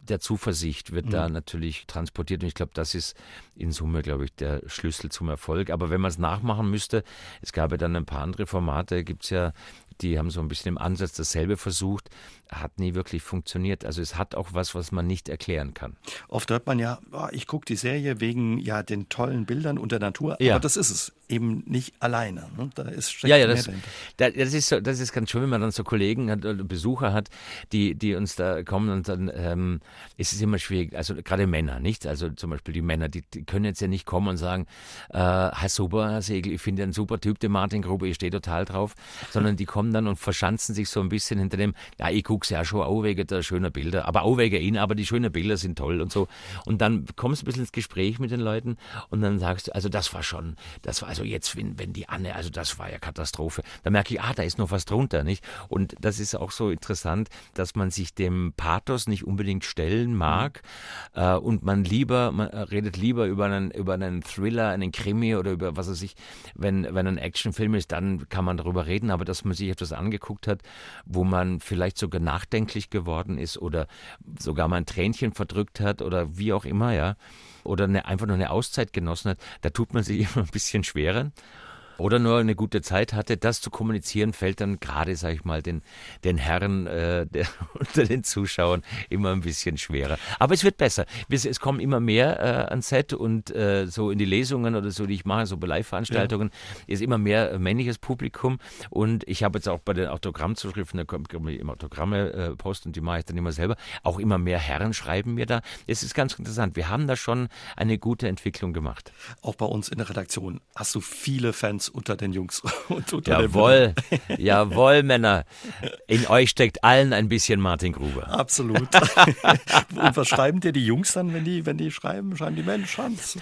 der Zuversicht wird mhm. da natürlich transportiert. Und ich glaube, das ist in Summe, glaube ich, der Schlüssel zum Erfolg. Aber wenn man es nachmachen müsste, es gab ja dann ein paar andere Formate, gibt es ja die haben so ein bisschen im Ansatz dasselbe versucht, hat nie wirklich funktioniert. Also es hat auch was, was man nicht erklären kann. Oft hört man ja, oh, ich gucke die Serie wegen ja den tollen Bildern und der Natur, ja. aber das ist es eben nicht alleine. Ne? Da ist ja, ja, das, das, ist so, das ist ganz schön, wenn man dann so Kollegen hat, oder Besucher hat, die, die uns da kommen und dann ähm, ist es immer schwierig, also gerade Männer, nicht? Also zum Beispiel die Männer, die, die können jetzt ja nicht kommen und sagen, äh, Herr super, Herr Segel, ich finde einen super Typ, den Martin Gruber, ich stehe total drauf, sondern die kommen dann und verschanzen sich so ein bisschen hinter dem, ja, ich gucke ja schon auch wegen der schönen Bilder, aber auch wegen ihnen, aber die schönen Bilder sind toll und so. Und dann kommst du ein bisschen ins Gespräch mit den Leuten und dann sagst du, also das war schon, das war also jetzt, wenn, wenn die Anne, also das war ja Katastrophe. Da merke ich, ah, da ist noch was drunter, nicht? Und das ist auch so interessant, dass man sich dem Pathos nicht unbedingt stellen mag mhm. äh, und man lieber, man redet lieber über einen, über einen Thriller, einen Krimi oder über was weiß ich, wenn, wenn ein Actionfilm ist, dann kann man darüber reden, aber dass man sich etwas angeguckt hat, wo man vielleicht sogar nachdenklich geworden ist oder sogar mal ein Tränchen verdrückt hat oder wie auch immer, ja, oder eine, einfach nur eine Auszeit genossen hat, da tut man sich immer ein bisschen schwerer oder nur eine gute Zeit hatte, das zu kommunizieren, fällt dann gerade, sag ich mal, den, den Herren äh, der, unter den Zuschauern immer ein bisschen schwerer. Aber es wird besser. Es, es kommen immer mehr äh, ans Set und äh, so in die Lesungen oder so, die ich mache, so bei Live-Veranstaltungen, ja. ist immer mehr männliches Publikum. Und ich habe jetzt auch bei den Autogrammzuschriften, da kommt immer Autogramme äh, posten, die mache ich dann immer selber. Auch immer mehr Herren schreiben mir da. Es ist ganz interessant. Wir haben da schon eine gute Entwicklung gemacht. Auch bei uns in der Redaktion hast du viele Fans unter den Jungs und unter Jawohl, jawohl, Männer. In euch steckt allen ein bisschen Martin Gruber. Absolut. und was schreiben dir die Jungs dann, wenn die, wenn die schreiben? Schreiben die Mensch, Hans?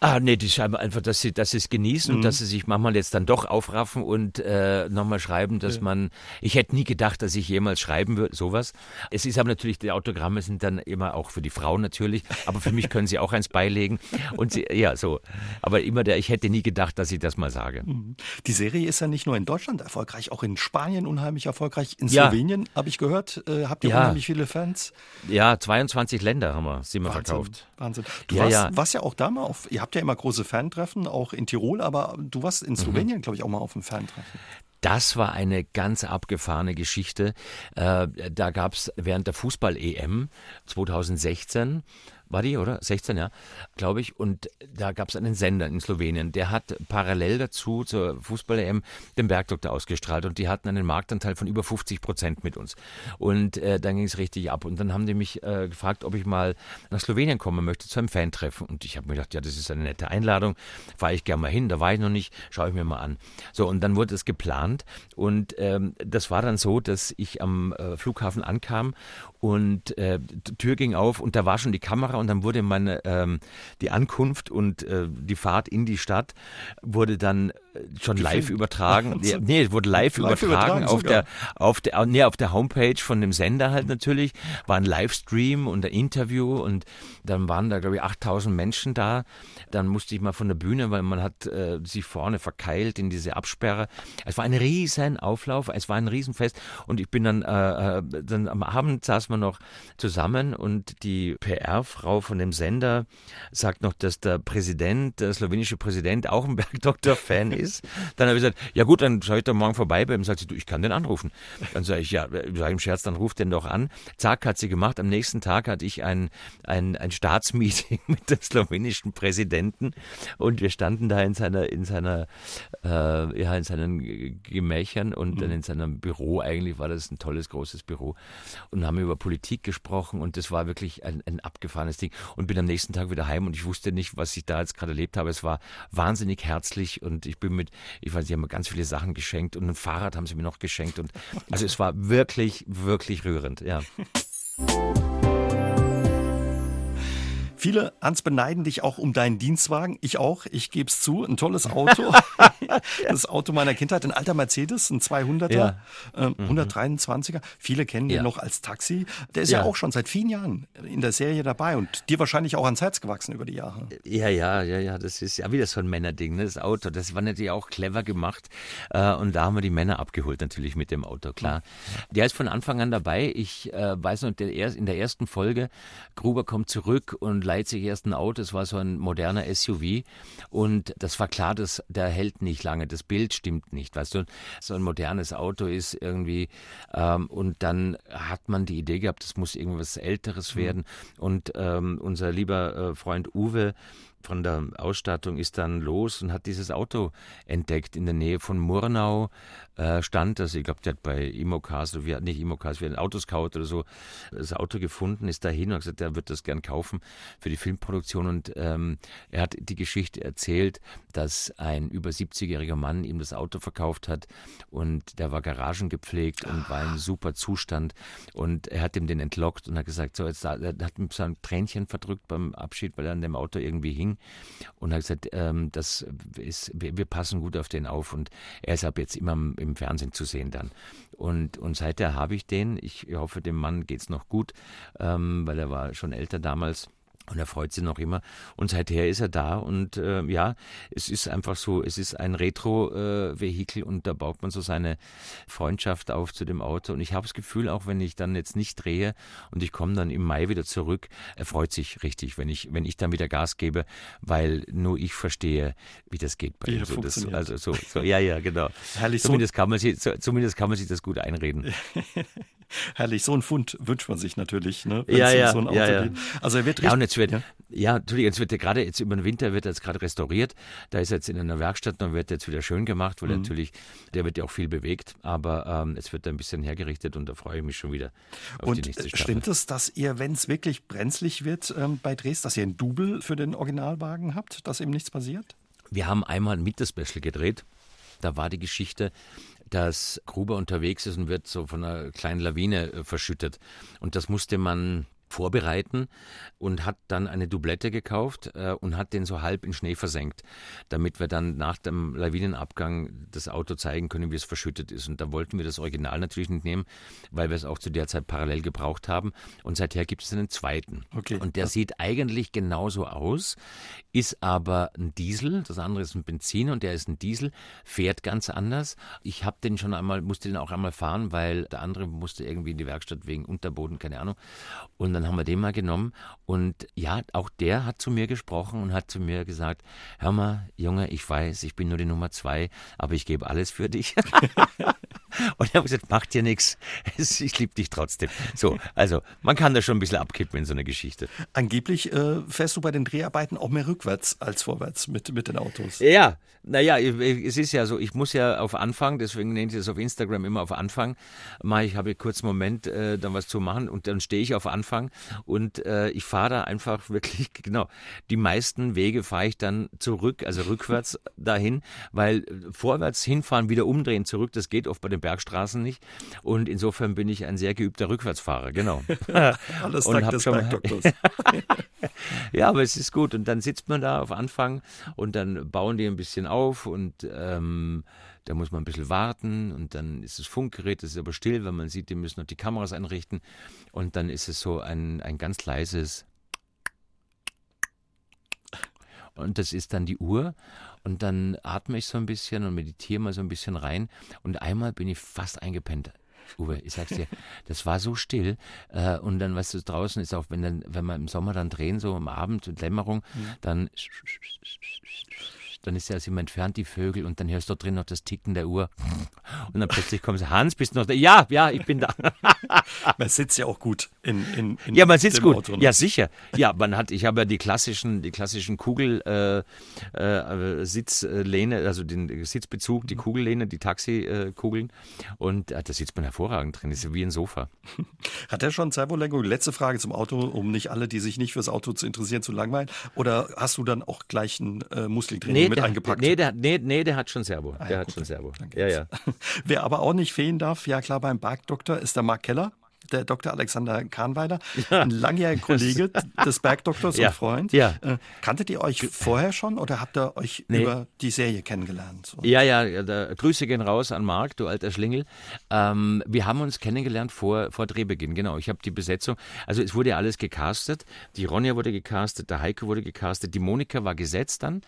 Ah, nee, die schreiben einfach, dass sie, dass sie es genießen mhm. und dass sie sich manchmal jetzt dann doch aufraffen und äh, nochmal schreiben, dass ja. man, ich hätte nie gedacht, dass ich jemals schreiben würde, sowas. Es ist aber natürlich, die Autogramme sind dann immer auch für die Frauen natürlich, aber für mich können sie auch eins beilegen und sie, ja, so. Aber immer der, ich hätte nie gedacht, dass ich das mal sage. Mhm. Die Serie ist ja nicht nur in Deutschland erfolgreich, auch in Spanien unheimlich erfolgreich, in ja. Slowenien, habe ich gehört, äh, habt ihr ja. unheimlich viele Fans? Ja, 22 Länder haben wir, sind wir Wahnsinn, verkauft. Wahnsinn. Du ja, warst, ja. warst ja auch da mal auf, ihr habt habt ja immer große Fantreffen, auch in Tirol, aber du warst in mhm. Slowenien, mhm. glaube ich, auch mal auf einem Fantreffen. Das war eine ganz abgefahrene Geschichte. Äh, da gab es während der Fußball-EM 2016 war die, oder? 16, ja, glaube ich. Und da gab es einen Sender in Slowenien, der hat parallel dazu zur Fußball-EM den Bergdoktor ausgestrahlt und die hatten einen Marktanteil von über 50 Prozent mit uns. Und äh, dann ging es richtig ab. Und dann haben die mich äh, gefragt, ob ich mal nach Slowenien kommen möchte zu einem Fan-Treffen. Und ich habe mir gedacht, ja, das ist eine nette Einladung, fahre ich gerne mal hin, da war ich noch nicht, schaue ich mir mal an. So, und dann wurde es geplant und ähm, das war dann so, dass ich am äh, Flughafen ankam und äh, die Tür ging auf und da war schon die Kamera und dann wurde meine ähm, die Ankunft und äh, die Fahrt in die Stadt wurde dann schon live übertragen. Ja, nee, es wurde live, live übertragen, übertragen auf der auf der nee, auf der Homepage von dem Sender halt natürlich. War ein Livestream und ein Interview und dann waren da glaube ich 8000 Menschen da. Dann musste ich mal von der Bühne, weil man hat äh, sich vorne verkeilt in diese Absperre. Es war ein riesen Auflauf, es war ein Riesenfest und ich bin dann äh, äh dann am Abend saß man noch zusammen und die PR-Frau von dem Sender sagt noch, dass der Präsident, der slowenische Präsident auch ein Bergdoktor-Fan ist. Dann habe ich gesagt, ja gut, dann schaue ich da morgen vorbei bei ihm. Sagt sie, du, ich kann den anrufen. Dann sage ich, ja, sage im Scherz, dann ruft den doch an. Zack, hat sie gemacht. Am nächsten Tag hatte ich ein, ein, ein Staatsmeeting mit dem slowenischen Präsidenten und wir standen da in seiner, in seiner, äh, ja, in seinen Gemächern und mhm. dann in seinem Büro. Eigentlich war das ein tolles, großes Büro und haben über Politik gesprochen und das war wirklich ein, ein abgefahrenes Ding und bin am nächsten Tag wieder heim und ich wusste nicht, was ich da jetzt gerade erlebt habe. Es war wahnsinnig herzlich und ich bin mit, ich weiß, sie haben mir ganz viele Sachen geschenkt und ein Fahrrad haben sie mir noch geschenkt und also es war wirklich, wirklich rührend, ja. Viele, Hans, beneiden dich auch um deinen Dienstwagen. Ich auch, ich gebe es zu. Ein tolles Auto. das Auto meiner Kindheit, ein alter Mercedes, ein 200er, ja. äh, 123er. Viele kennen ja. den noch als Taxi. Der ist ja. ja. auch schon seit vielen Jahren in der Serie dabei und dir wahrscheinlich auch ans Herz gewachsen über die Jahre. Ja, ja, ja, ja. Das ist ja wieder so ein Männerding, ne? das Auto. Das war natürlich auch clever gemacht. Äh, und da haben wir die Männer abgeholt, natürlich mit dem Auto, klar. Der ist von Anfang an dabei. Ich äh, weiß noch, in der ersten Folge, Gruber kommt zurück und leiht sich erst ein Auto, es war so ein moderner SUV und das war klar, dass der hält nicht lange, das Bild stimmt nicht, weißt du, so ein modernes Auto ist irgendwie ähm, und dann hat man die Idee gehabt, das muss irgendwas Älteres mhm. werden. Und ähm, unser lieber äh, Freund Uwe, von der Ausstattung ist dann los und hat dieses Auto entdeckt in der Nähe von Murnau. Äh, stand das, ich glaube, der hat bei Imocars, oder wie, nicht Imocars, wie ein Autoscout oder so, das Auto gefunden, ist dahin und hat gesagt, er wird das gern kaufen für die Filmproduktion. Und ähm, er hat die Geschichte erzählt, dass ein über 70-jähriger Mann ihm das Auto verkauft hat und der war garagengepflegt und war in super Zustand. Und er hat ihm den entlockt und hat gesagt, so, jetzt, hat ihm so ein Tränchen verdrückt beim Abschied, weil er an dem Auto irgendwie hing und hat gesagt, ähm, das ist, wir, wir, passen gut auf den auf und er ist ab jetzt immer im, im Fernsehen zu sehen dann. Und, und seither habe ich den. Ich hoffe, dem Mann geht es noch gut, ähm, weil er war schon älter damals. Und er freut sich noch immer. Und seither ist er da. Und äh, ja, es ist einfach so, es ist ein Retro-Vehikel äh, und da baut man so seine Freundschaft auf zu dem Auto. Und ich habe das Gefühl, auch wenn ich dann jetzt nicht drehe und ich komme dann im Mai wieder zurück, er freut sich richtig, wenn ich, wenn ich dann wieder Gas gebe, weil nur ich verstehe, wie das geht bei ihm. So, das, also so, so, ja, ja, genau. Herrlich zumindest, kann man sich, zumindest kann man sich das gut einreden. Herrlich, so ein Fund wünscht man sich natürlich, ne? ja, ja, so ein Auto ja, ja. Also er wird ja, und jetzt wird, ja, ja Entschuldigung, jetzt wird er gerade jetzt über den Winter wird er jetzt gerade restauriert. Da ist er jetzt in einer Werkstatt und wird jetzt wieder schön gemacht, weil mhm. natürlich, der wird ja auch viel bewegt, aber ähm, jetzt wird er ein bisschen hergerichtet und da freue ich mich schon wieder auf und die nächste Staffel. Stimmt es, dass ihr, wenn es wirklich brenzlig wird ähm, bei Dres, dass ihr ein Double für den Originalwagen habt, dass eben nichts passiert? Wir haben einmal ein Mitte-Special gedreht. Da war die Geschichte, dass Gruber unterwegs ist und wird so von einer kleinen Lawine äh, verschüttet. Und das musste man vorbereiten und hat dann eine Doublette gekauft äh, und hat den so halb in Schnee versenkt, damit wir dann nach dem Lawinenabgang das Auto zeigen können, wie es verschüttet ist. Und da wollten wir das Original natürlich nicht nehmen, weil wir es auch zu der Zeit parallel gebraucht haben. Und seither gibt es einen zweiten. Okay. Und der sieht eigentlich genauso aus, ist aber ein Diesel, das andere ist ein Benzin und der ist ein Diesel, fährt ganz anders. Ich habe den schon einmal, musste den auch einmal fahren, weil der andere musste irgendwie in die Werkstatt wegen Unterboden, keine Ahnung. Und dann haben wir den mal genommen und ja, auch der hat zu mir gesprochen und hat zu mir gesagt, hör mal, Junge, ich weiß, ich bin nur die Nummer zwei, aber ich gebe alles für dich. Und er hat gesagt, macht dir nichts, ich liebe dich trotzdem. So, also man kann da schon ein bisschen abkippen in so einer Geschichte. Angeblich äh, fährst du bei den Dreharbeiten auch mehr rückwärts als vorwärts mit, mit den Autos. Ja, naja, es ist ja so, ich muss ja auf Anfang, deswegen nenne ich das auf Instagram immer auf Anfang, mache ich, habe kurz einen Moment, äh, dann was zu machen und dann stehe ich auf Anfang und äh, ich fahre da einfach wirklich, genau, die meisten Wege fahre ich dann zurück, also rückwärts dahin, weil vorwärts hinfahren, wieder umdrehen, zurück, das geht oft bei den Bergstraßen nicht. Und insofern bin ich ein sehr geübter Rückwärtsfahrer, genau. Alles und dank des Bergdoktors. Ja, aber es ist gut. Und dann sitzt man da auf Anfang und dann bauen die ein bisschen auf und ähm, da muss man ein bisschen warten und dann ist das Funkgerät, das ist aber still, weil man sieht, die müssen noch die Kameras einrichten und dann ist es so ein, ein ganz leises und das ist dann die Uhr und dann atme ich so ein bisschen und meditiere mal so ein bisschen rein und einmal bin ich fast eingepennt. Uwe, ich sag's dir, das war so still. Äh, und dann, weißt du, draußen ist auch, wenn, dann, wenn wir im Sommer dann drehen, so am Abend, Dämmerung, mhm. dann dann ist ja immer entfernt, die Vögel, und dann hörst du drin noch das Ticken der Uhr. Und dann plötzlich kommst du, Hans, bist du noch da? Ja, ja, ich bin da. man sitzt ja auch gut in, in, in Ja, man sitzt gut. Auto, ne? Ja, sicher. Ja, man hat, ich habe ja die klassischen, die klassischen Kugel, äh, äh, Sitzlehne, also den Sitzbezug, die Kugellehne, die Taxikugeln. Und äh, da sitzt man hervorragend drin. Das ist wie ein Sofa. Hat er schon Servolenkung? Letzte Frage zum Auto, um nicht alle, die sich nicht fürs Auto zu interessieren, zu langweilen. Oder hast du dann auch gleich ein äh, Muskeltraining nee, mit der, eingepackt? Nee der, nee, nee, der hat schon Servo. Ah, der ja, hat schon Servo. Ja, ja. Wer aber auch nicht fehlen darf, ja klar, beim Bergdoktor ist der Mark Keller der Dr. Alexander Kahnweiler, ja. ein langjähriger Kollege des Bergdoktors ja. und Freund. Ja. Äh, kanntet ihr euch vorher schon oder habt ihr euch nee. über die Serie kennengelernt? So? Ja, ja, da, Grüße gehen raus an Marc, du alter Schlingel. Ähm, wir haben uns kennengelernt vor, vor Drehbeginn, genau. Ich habe die Besetzung, also es wurde ja alles gecastet. Die Ronja wurde gecastet, der Heike wurde gecastet, die Monika war gesetzt dann,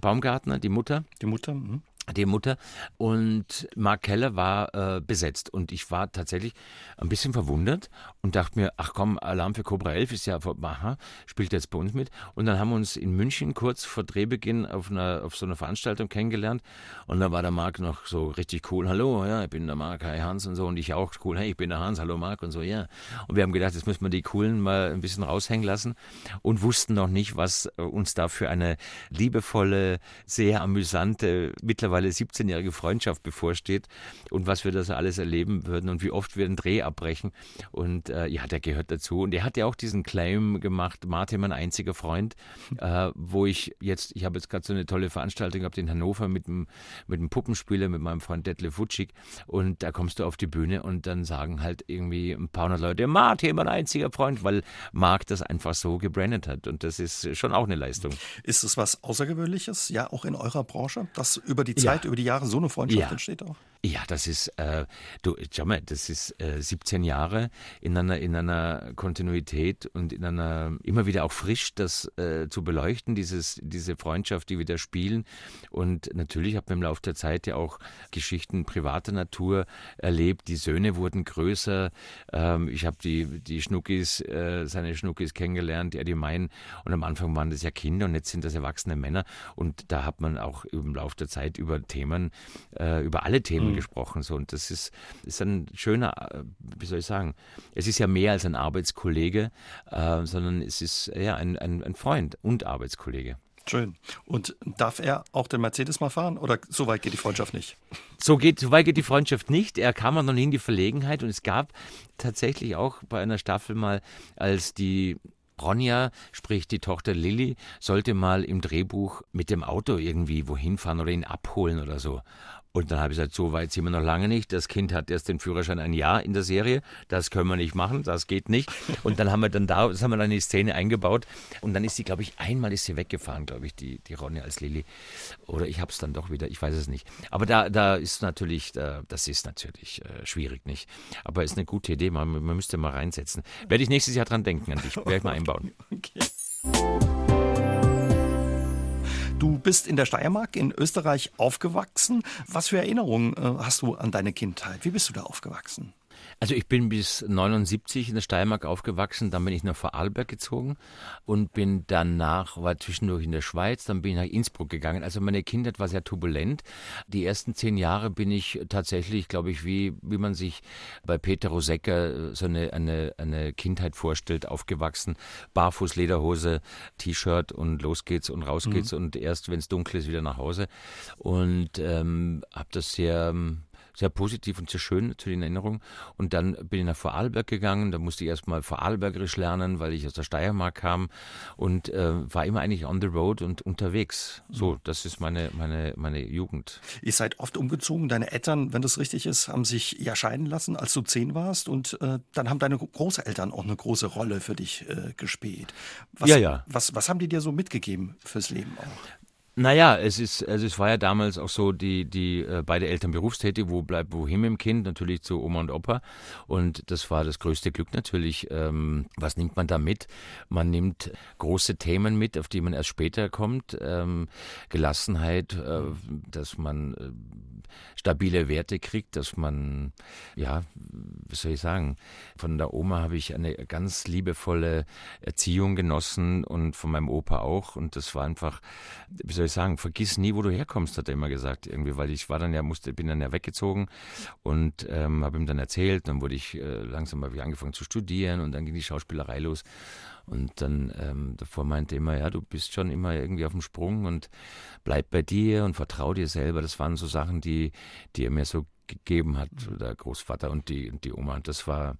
Baumgartner, die Mutter. Die Mutter, mh die Mutter. Und Mark Keller war äh, besetzt. Und ich war tatsächlich ein bisschen verwundert und dachte mir, ach komm, Alarm für Cobra 11 ist ja, aha, spielt jetzt bei uns mit. Und dann haben wir uns in München kurz vor Drehbeginn auf einer auf so einer Veranstaltung kennengelernt. Und da war der Mark noch so richtig cool, hallo, ja, ich bin der Mark, hi Hans und so. Und ich auch cool, hey, ich bin der Hans, hallo Mark und so, ja. Und wir haben gedacht, jetzt müssen wir die Coolen mal ein bisschen raushängen lassen und wussten noch nicht, was äh, uns da für eine liebevolle, sehr amüsante, mittlerweile mittlerweile 17-jährige Freundschaft bevorsteht und was wir das alles erleben würden und wie oft wir einen Dreh abbrechen. Und äh, ja, der gehört dazu. Und er hat ja auch diesen Claim gemacht, Martin, mein einziger Freund, äh, wo ich jetzt, ich habe jetzt gerade so eine tolle Veranstaltung gehabt in Hannover mit einem, mit einem Puppenspieler, mit meinem Freund Detlef Wutschig. Und da kommst du auf die Bühne und dann sagen halt irgendwie ein paar hundert Leute, Martin, mein einziger Freund, weil Marc das einfach so gebrandet hat. Und das ist schon auch eine Leistung. Ist es was Außergewöhnliches, ja, auch in eurer Branche, dass über die Zeit, ja. über die Jahre so eine Freundschaft ja. entsteht auch? Ja, das ist, äh, du, schau mal, das ist äh, 17 Jahre in einer, in einer Kontinuität und in einer, immer wieder auch frisch das äh, zu beleuchten, dieses, diese Freundschaft, die wir da spielen. Und natürlich habe ich im Laufe der Zeit ja auch Geschichten privater Natur erlebt. Die Söhne wurden größer. Ähm, ich habe die, die Schnuckis, äh, seine Schnuckis kennengelernt, die Eddie Mein. Und am Anfang waren das ja Kinder und jetzt sind das erwachsene Männer. Und da hat man auch im Laufe der Zeit über Themen, äh, über alle Themen mhm. Gesprochen. So. Und das ist, ist ein schöner, äh, wie soll ich sagen, es ist ja mehr als ein Arbeitskollege, äh, sondern es ist ja ein, ein, ein Freund und Arbeitskollege. Schön. Und darf er auch den Mercedes mal fahren oder so weit geht die Freundschaft nicht? So, geht, so weit geht die Freundschaft nicht. Er kam noch nie in die Verlegenheit und es gab tatsächlich auch bei einer Staffel mal, als die Ronja, sprich die Tochter Lilly, sollte mal im Drehbuch mit dem Auto irgendwie wohin fahren oder ihn abholen oder so. Und dann habe ich gesagt, so weit sind wir noch lange nicht. Das Kind hat erst den Führerschein ein Jahr in der Serie. Das können wir nicht machen, das geht nicht. Und dann haben wir dann da, das haben wir dann in die Szene eingebaut. Und dann ist sie, glaube ich, einmal ist sie weggefahren, glaube ich, die, die Ronja als Lilly. Oder ich habe es dann doch wieder, ich weiß es nicht. Aber da, da ist natürlich, das ist natürlich äh, schwierig, nicht? Aber ist eine gute Idee, man, man müsste mal reinsetzen. Werde ich nächstes Jahr dran denken an dich, werde ich mal einbauen. Okay. Du bist in der Steiermark in Österreich aufgewachsen. Was für Erinnerungen äh, hast du an deine Kindheit? Wie bist du da aufgewachsen? Also ich bin bis 79 in der Steiermark aufgewachsen, dann bin ich nach Vorarlberg gezogen und bin danach, war zwischendurch in der Schweiz, dann bin ich nach Innsbruck gegangen. Also meine Kindheit war sehr turbulent. Die ersten zehn Jahre bin ich tatsächlich, glaube ich, wie, wie man sich bei Peter Rosecker so eine, eine, eine Kindheit vorstellt, aufgewachsen. Barfuß, Lederhose, T-Shirt und los geht's und raus geht's mhm. und erst, wenn es dunkel ist, wieder nach Hause. Und ähm, habe das sehr sehr positiv und sehr schön natürlich in Erinnerung. Und dann bin ich nach Vorarlberg gegangen, da musste ich erstmal Vorarlbergerisch lernen, weil ich aus der Steiermark kam und äh, war immer eigentlich on the road und unterwegs. So, das ist meine, meine, meine Jugend. Ihr seid oft umgezogen, deine Eltern, wenn das richtig ist, haben sich ja scheiden lassen, als du zehn warst und äh, dann haben deine Großeltern auch eine große Rolle für dich äh, gespielt. Was, ja, ja. Was, was haben die dir so mitgegeben fürs Leben auch? Naja, es ist, also es war ja damals auch so, die, die äh, beide Eltern berufstätig, wo bleibt wohin mit dem Kind, natürlich zu Oma und Opa. Und das war das größte Glück natürlich. Ähm, was nimmt man da mit? Man nimmt große Themen mit, auf die man erst später kommt. Ähm, Gelassenheit, äh, dass man äh, stabile Werte kriegt, dass man, ja, wie soll ich sagen, von der Oma habe ich eine ganz liebevolle Erziehung genossen und von meinem Opa auch. Und das war einfach, wie soll ich sagen, vergiss nie, wo du herkommst, hat er immer gesagt, irgendwie, weil ich war dann ja, musste, bin dann ja weggezogen und ähm, habe ihm dann erzählt, dann wurde ich, äh, langsam habe ich angefangen zu studieren und dann ging die Schauspielerei los. Und dann ähm, davor meinte er immer, ja, du bist schon immer irgendwie auf dem Sprung und bleib bei dir und vertrau dir selber. Das waren so Sachen, die, die er mir so gegeben hat, der Großvater und die, und die Oma. Und das war,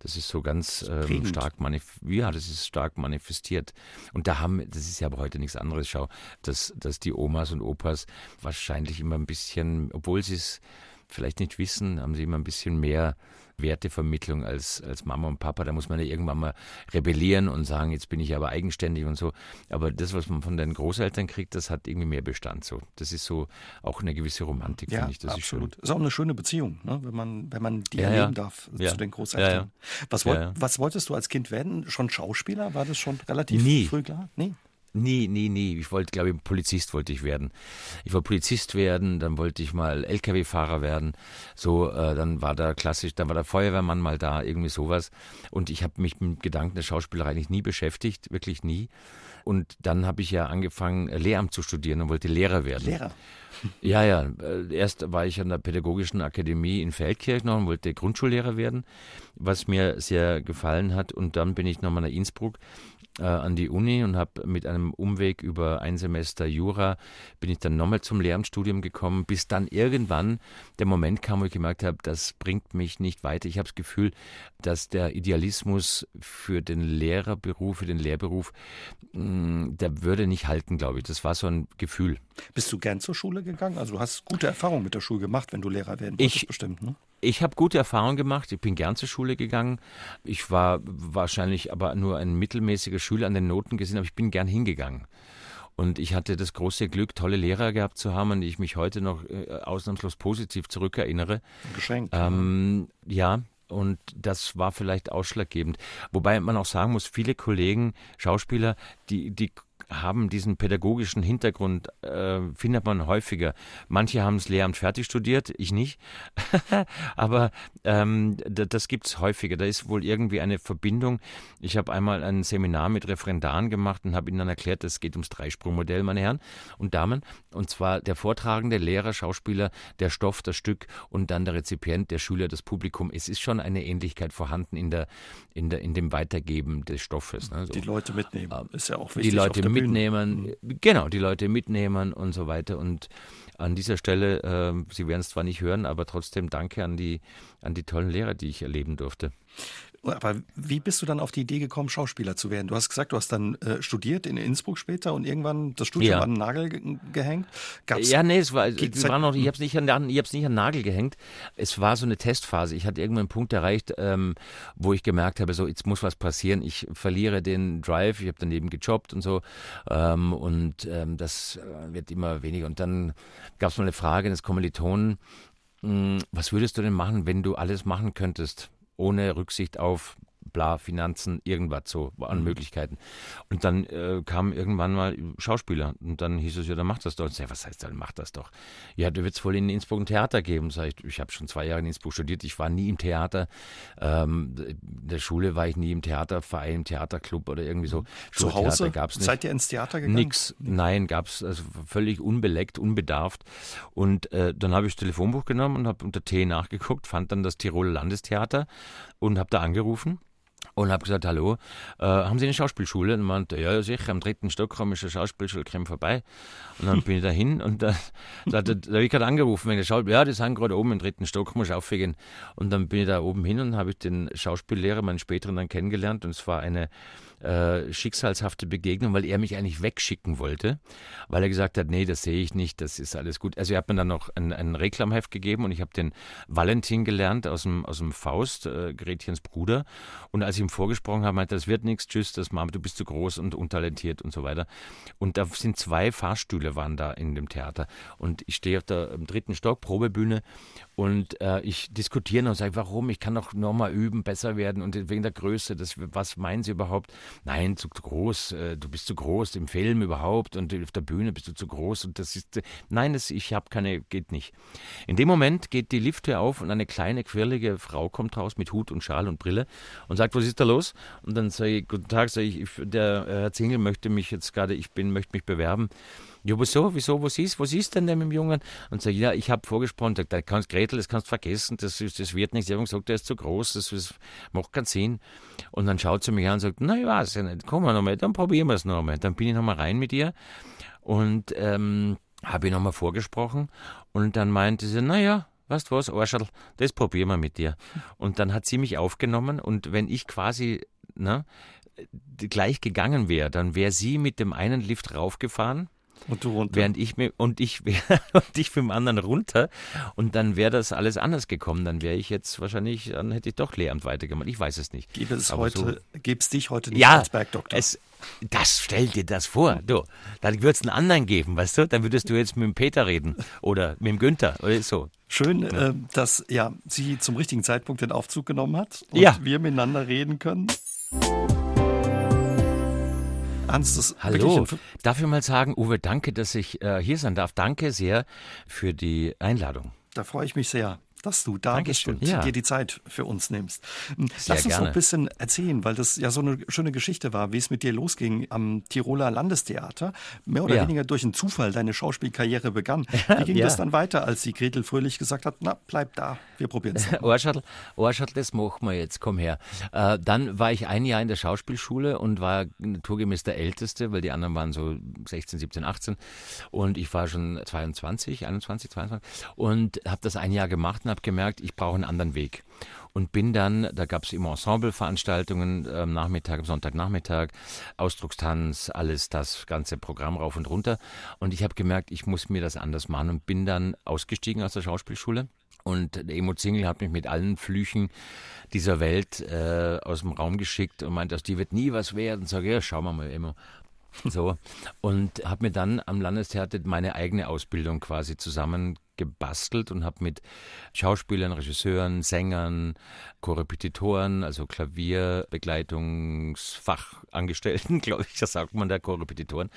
das ist so ganz ähm, stark manifestiert. Ja, das ist stark manifestiert. Und da haben, das ist ja aber heute nichts anderes, schau, dass, dass die Omas und Opas wahrscheinlich immer ein bisschen, obwohl sie es vielleicht nicht wissen, haben sie immer ein bisschen mehr Wertevermittlung als, als Mama und Papa. Da muss man ja irgendwann mal rebellieren und sagen, jetzt bin ich aber eigenständig und so. Aber das, was man von den Großeltern kriegt, das hat irgendwie mehr Bestand. So. Das ist so auch eine gewisse Romantik, ja, finde ich. Das absolut. Ist, schön. ist auch eine schöne Beziehung, ne? wenn, man, wenn man die ja, erleben ja. darf zu den Großeltern. Was, wollt, was wolltest du als Kind werden? Schon Schauspieler? War das schon relativ Nie. früh klar? Nee. Nie, nie, nie. Ich wollte, glaube ich, Polizist wollte ich werden. Ich wollte Polizist werden, dann wollte ich mal LKW-Fahrer werden. So, äh, dann war da klassisch, dann war der Feuerwehrmann mal da, irgendwie sowas. Und ich habe mich mit Gedanken der Schauspielerei eigentlich nie beschäftigt, wirklich nie. Und dann habe ich ja angefangen, Lehramt zu studieren und wollte Lehrer werden. Lehrer? Ja, ja. Äh, erst war ich an der Pädagogischen Akademie in Feldkirch noch und wollte Grundschullehrer werden, was mir sehr gefallen hat. Und dann bin ich nochmal nach Innsbruck äh, an die Uni und habe mit einem Umweg über ein Semester Jura bin ich dann nochmal zum Lehramtsstudium gekommen, bis dann irgendwann der Moment kam, wo ich gemerkt habe, das bringt mich nicht weiter. Ich habe das Gefühl, dass der Idealismus für den Lehrerberuf, für den Lehrberuf, mh, mm, der würde nicht halten, glaube ich. Das war so ein Gefühl. Bist du gern zur Schule gegangen? Also du hast gute Erfahrungen mit der Schule gemacht, wenn du Lehrer werden wolltest, ich, bestimmt, ne? Ich habe gute Erfahrungen gemacht. Ich bin gern zur Schule gegangen. Ich war wahrscheinlich aber nur ein mittelmäßiger Schüler an den Noten gesehen, aber ich bin gern hingegangen. Und ich hatte das große Glück, tolle Lehrer gehabt zu haben, an die ich mich heute noch äh, ausnahmslos positiv zurückerinnere. Geschenk. Ähm, ja, und das war vielleicht ausschlaggebend. Wobei man auch sagen muss, viele Kollegen, Schauspieler, die, die haben diesen pädagogischen Hintergrund, äh, findet man häufiger. Manche haben das Lehramt fertig studiert, ich nicht. Aber ähm, das gibt es häufiger. Da ist wohl irgendwie eine Verbindung. Ich habe einmal ein Seminar mit Referendaren gemacht und habe ihnen dann erklärt, es geht ums Dreisprungmodell, meine Herren und Damen. Und zwar der Vortragende, Lehrer, Schauspieler, der Stoff, das Stück und dann der Rezipient, der Schüler, das Publikum. Es ist schon eine Ähnlichkeit vorhanden in, der, in, der, in dem Weitergeben des Stoffes. Ne? So. Die Leute mitnehmen, ähm, ist ja auch wichtig. Die Leute mitnehmen, mhm. genau, die Leute mitnehmen und so weiter. Und an dieser Stelle, äh, Sie werden es zwar nicht hören, aber trotzdem danke an die, an die tollen Lehrer, die ich erleben durfte. Aber wie bist du dann auf die Idee gekommen, Schauspieler zu werden? Du hast gesagt, du hast dann äh, studiert in Innsbruck später und irgendwann das Studium ja. an den Nagel ge gehängt. Gab's, ja, nee, es war, es war noch, ich habe es nicht, an, ich nicht an den Nagel gehängt. Es war so eine Testphase. Ich hatte irgendwann einen Punkt erreicht, ähm, wo ich gemerkt habe, so jetzt muss was passieren. Ich verliere den Drive. Ich habe daneben gejobbt und so ähm, und ähm, das äh, wird immer weniger. Und dann gab es mal eine Frage eines Kommilitonen, hm, was würdest du denn machen, wenn du alles machen könntest? Ohne Rücksicht auf bla, Finanzen, irgendwas so an mhm. Möglichkeiten. Und dann äh, kam irgendwann mal Schauspieler und dann hieß es, ja, dann mach das doch. Und ich sag, was heißt dann, mach das doch? Ja, du wird es wohl in Innsbruck ein Theater geben. Sag ich, ich habe schon zwei Jahre in Innsbruck studiert, ich war nie im Theater. Ähm, in der Schule war ich nie im Theaterverein, im Theaterclub oder irgendwie so. Mhm. Zu Hause gab's nicht. Seid ihr ins Theater gegangen? Nix, nein, gab es also völlig unbeleckt, unbedarft. Und äh, dann habe ich das Telefonbuch genommen und habe unter T nachgeguckt, fand dann das Tiroler Landestheater und habe da angerufen und habe gesagt, hallo, äh, haben Sie eine Schauspielschule? Und meinte, ja, sicher, am dritten Stock haben wir eine Schauspielschule, komm vorbei. Und dann bin ich da hin und da, da, da, da habe ich gerade angerufen wegen der Schauspiel. Ja, die sind gerade oben im dritten Stock, muss aufgehen. Und dann bin ich da oben hin und habe ich den Schauspiellehrer, meinen späteren, dann kennengelernt und es war eine äh, schicksalshafte Begegnung, weil er mich eigentlich wegschicken wollte, weil er gesagt hat, nee, das sehe ich nicht, das ist alles gut. Also er hat mir dann noch ein, ein Reklamheft gegeben und ich habe den Valentin gelernt aus dem, aus dem Faust, äh, Gretchens Bruder. Und als ich ihm vorgesprochen habe, meinte, das wird nichts, tschüss, das Mama, du bist zu groß und untalentiert und so weiter. Und da sind zwei Fahrstühle waren da in dem Theater. Und ich stehe auf der dritten Stock, Probebühne, und äh, ich diskutiere und sage, warum? Ich kann doch nochmal üben, besser werden und wegen der Größe, das, was meinen Sie überhaupt? nein, zu groß, äh, du bist zu groß im Film überhaupt und auf der Bühne bist du zu groß und das ist, nein, das, ich habe keine, geht nicht. In dem Moment geht die Lifte auf und eine kleine, quirlige Frau kommt raus mit Hut und Schal und Brille und sagt, was ist da los? Und dann sage ich, guten Tag, sage ich, der Herr Zingel möchte mich jetzt gerade, ich bin, möchte mich bewerben. Ja, wieso, wieso, was ist, was ist denn mit dem Jungen? Und sage, ja, ich habe vorgesprochen, da kannst Gretel, das kannst du vergessen, das, das wird nichts. Ich habe gesagt, der ist zu groß, das, das, macht keinen Sinn. Und dann schaut sie mich an und sagt, na, ich weiß ja nicht, komm mal nochmal, dann probieren wir es nochmal. Dann bin ich nochmal rein mit ihr und ähm, habe ich nochmal vorgesprochen und dann meinte sie, naja, weißt was, Arschel, das probieren wir mit dir. Und dann hat sie mich aufgenommen und wenn ich quasi ne, gleich gegangen wäre, dann wäre sie mit dem einen Lift raufgefahren und du runter. Während ich mir, und ich, und ich mit dem anderen runter. Und dann wäre das alles anders gekommen. Dann wäre ich jetzt wahrscheinlich, dann hätte ich doch Lehramt weitergemacht. Ich weiß es nicht. Gäbe es heute, so, gäbe es dich heute nicht ja, als Bergdoktor? Es, das stell dir das vor. Du, dann würde es einen anderen geben, weißt du? Dann würdest du jetzt mit dem Peter reden oder mit dem Günther oder so. Schön, ja. äh, dass ja, sie zum richtigen Zeitpunkt den Aufzug genommen hat und ja. wir miteinander reden können. Ernst, das Hallo, darf ich mal sagen, Uwe, danke, dass ich äh, hier sein darf. Danke sehr für die Einladung. Da freue ich mich sehr dass du da Dankeschön. bist und ja. dir die Zeit für uns nimmst. Hm, Sehr Lass uns gerne. noch ein bisschen erzählen, weil das ja so eine schöne Geschichte war, wie es mit dir losging am Tiroler Landestheater. Mehr oder ja. weniger durch einen Zufall deine Schauspielkarriere begann. Wie ging ja. das dann weiter, als die Gretel Fröhlich gesagt hat, na, bleib da, wir probieren es. Arschatl, Arschatl, das machen wir jetzt, komm her. Äh, dann war ich ein Jahr in der Schauspielschule und war naturgemäß der Älteste, weil die anderen waren so 16, 17, 18 und ich war schon 22, 21, 22 und habe das ein Jahr gemacht habe gemerkt, ich brauche einen anderen Weg. Und bin dann, da gab es immer Ensembleveranstaltungen, äh, Nachmittag, Sonntagnachmittag, Ausdruckstanz, alles das ganze Programm rauf und runter. Und ich habe gemerkt, ich muss mir das anders machen und bin dann ausgestiegen aus der Schauspielschule. Und der Emo Zingel hat mich mit allen Flüchen dieser Welt äh, aus dem Raum geschickt und meinte, aus die wird nie was werden. Sag ja, schauen wir mal, Emo. So. Und habe mir dann am Landestheater meine eigene Ausbildung quasi zusammengebastelt und habe mit Schauspielern, Regisseuren, Sängern, Korrepetitoren, also Klavierbegleitungsfachangestellten, glaube ich, das sagt man da, Korrepetitoren,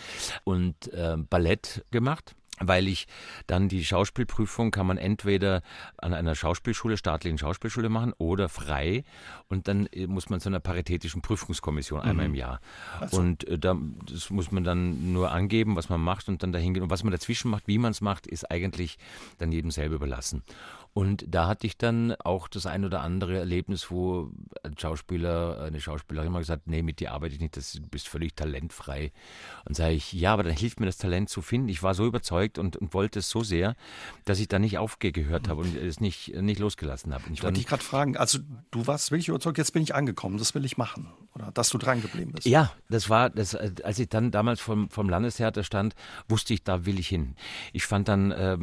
und äh, Ballett gemacht weil ich dann die Schauspielprüfung kann man entweder an einer Schauspielschule, staatlichen Schauspielschule machen oder frei und dann äh, muss man zu einer paritätischen Prüfungskommission einmal mhm. im Jahr. Also. Und äh, da das muss man dann nur angeben, was man macht und dann dahin gehen. Und was man dazwischen macht, wie man es macht, ist eigentlich dann jedem selber überlassen. Und da hatte ich dann auch das ein oder andere Erlebnis, wo ein Schauspieler, eine Schauspielerin mal gesagt, nee, mit dir arbeite ich nicht, das, du bist völlig talentfrei. Und sage ich, ja, aber dann hilft mir das Talent zu finden. Ich war so überzeugt und, und wollte es so sehr, dass ich da nicht aufgehört habe und es nicht, nicht losgelassen habe. Ich wollte dich gerade fragen, also du warst wirklich überzeugt, jetzt bin ich angekommen, das will ich machen. Oder dass du dran geblieben bist. Ja, das war, das, als ich dann damals vom, vom Landestheater stand, wusste ich, da will ich hin. Ich fand dann, äh,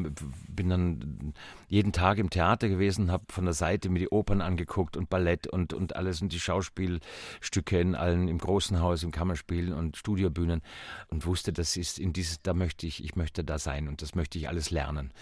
bin dann jeden Tag im Theater gewesen, habe von der Seite mir die Opern angeguckt und Ballett und, und alles und die Schauspielstücke in allen, im großen Haus, im Kammerspiel und Studiobühnen und wusste, das ist in dieses, da möchte ich, ich möchte da sein und das möchte ich alles lernen.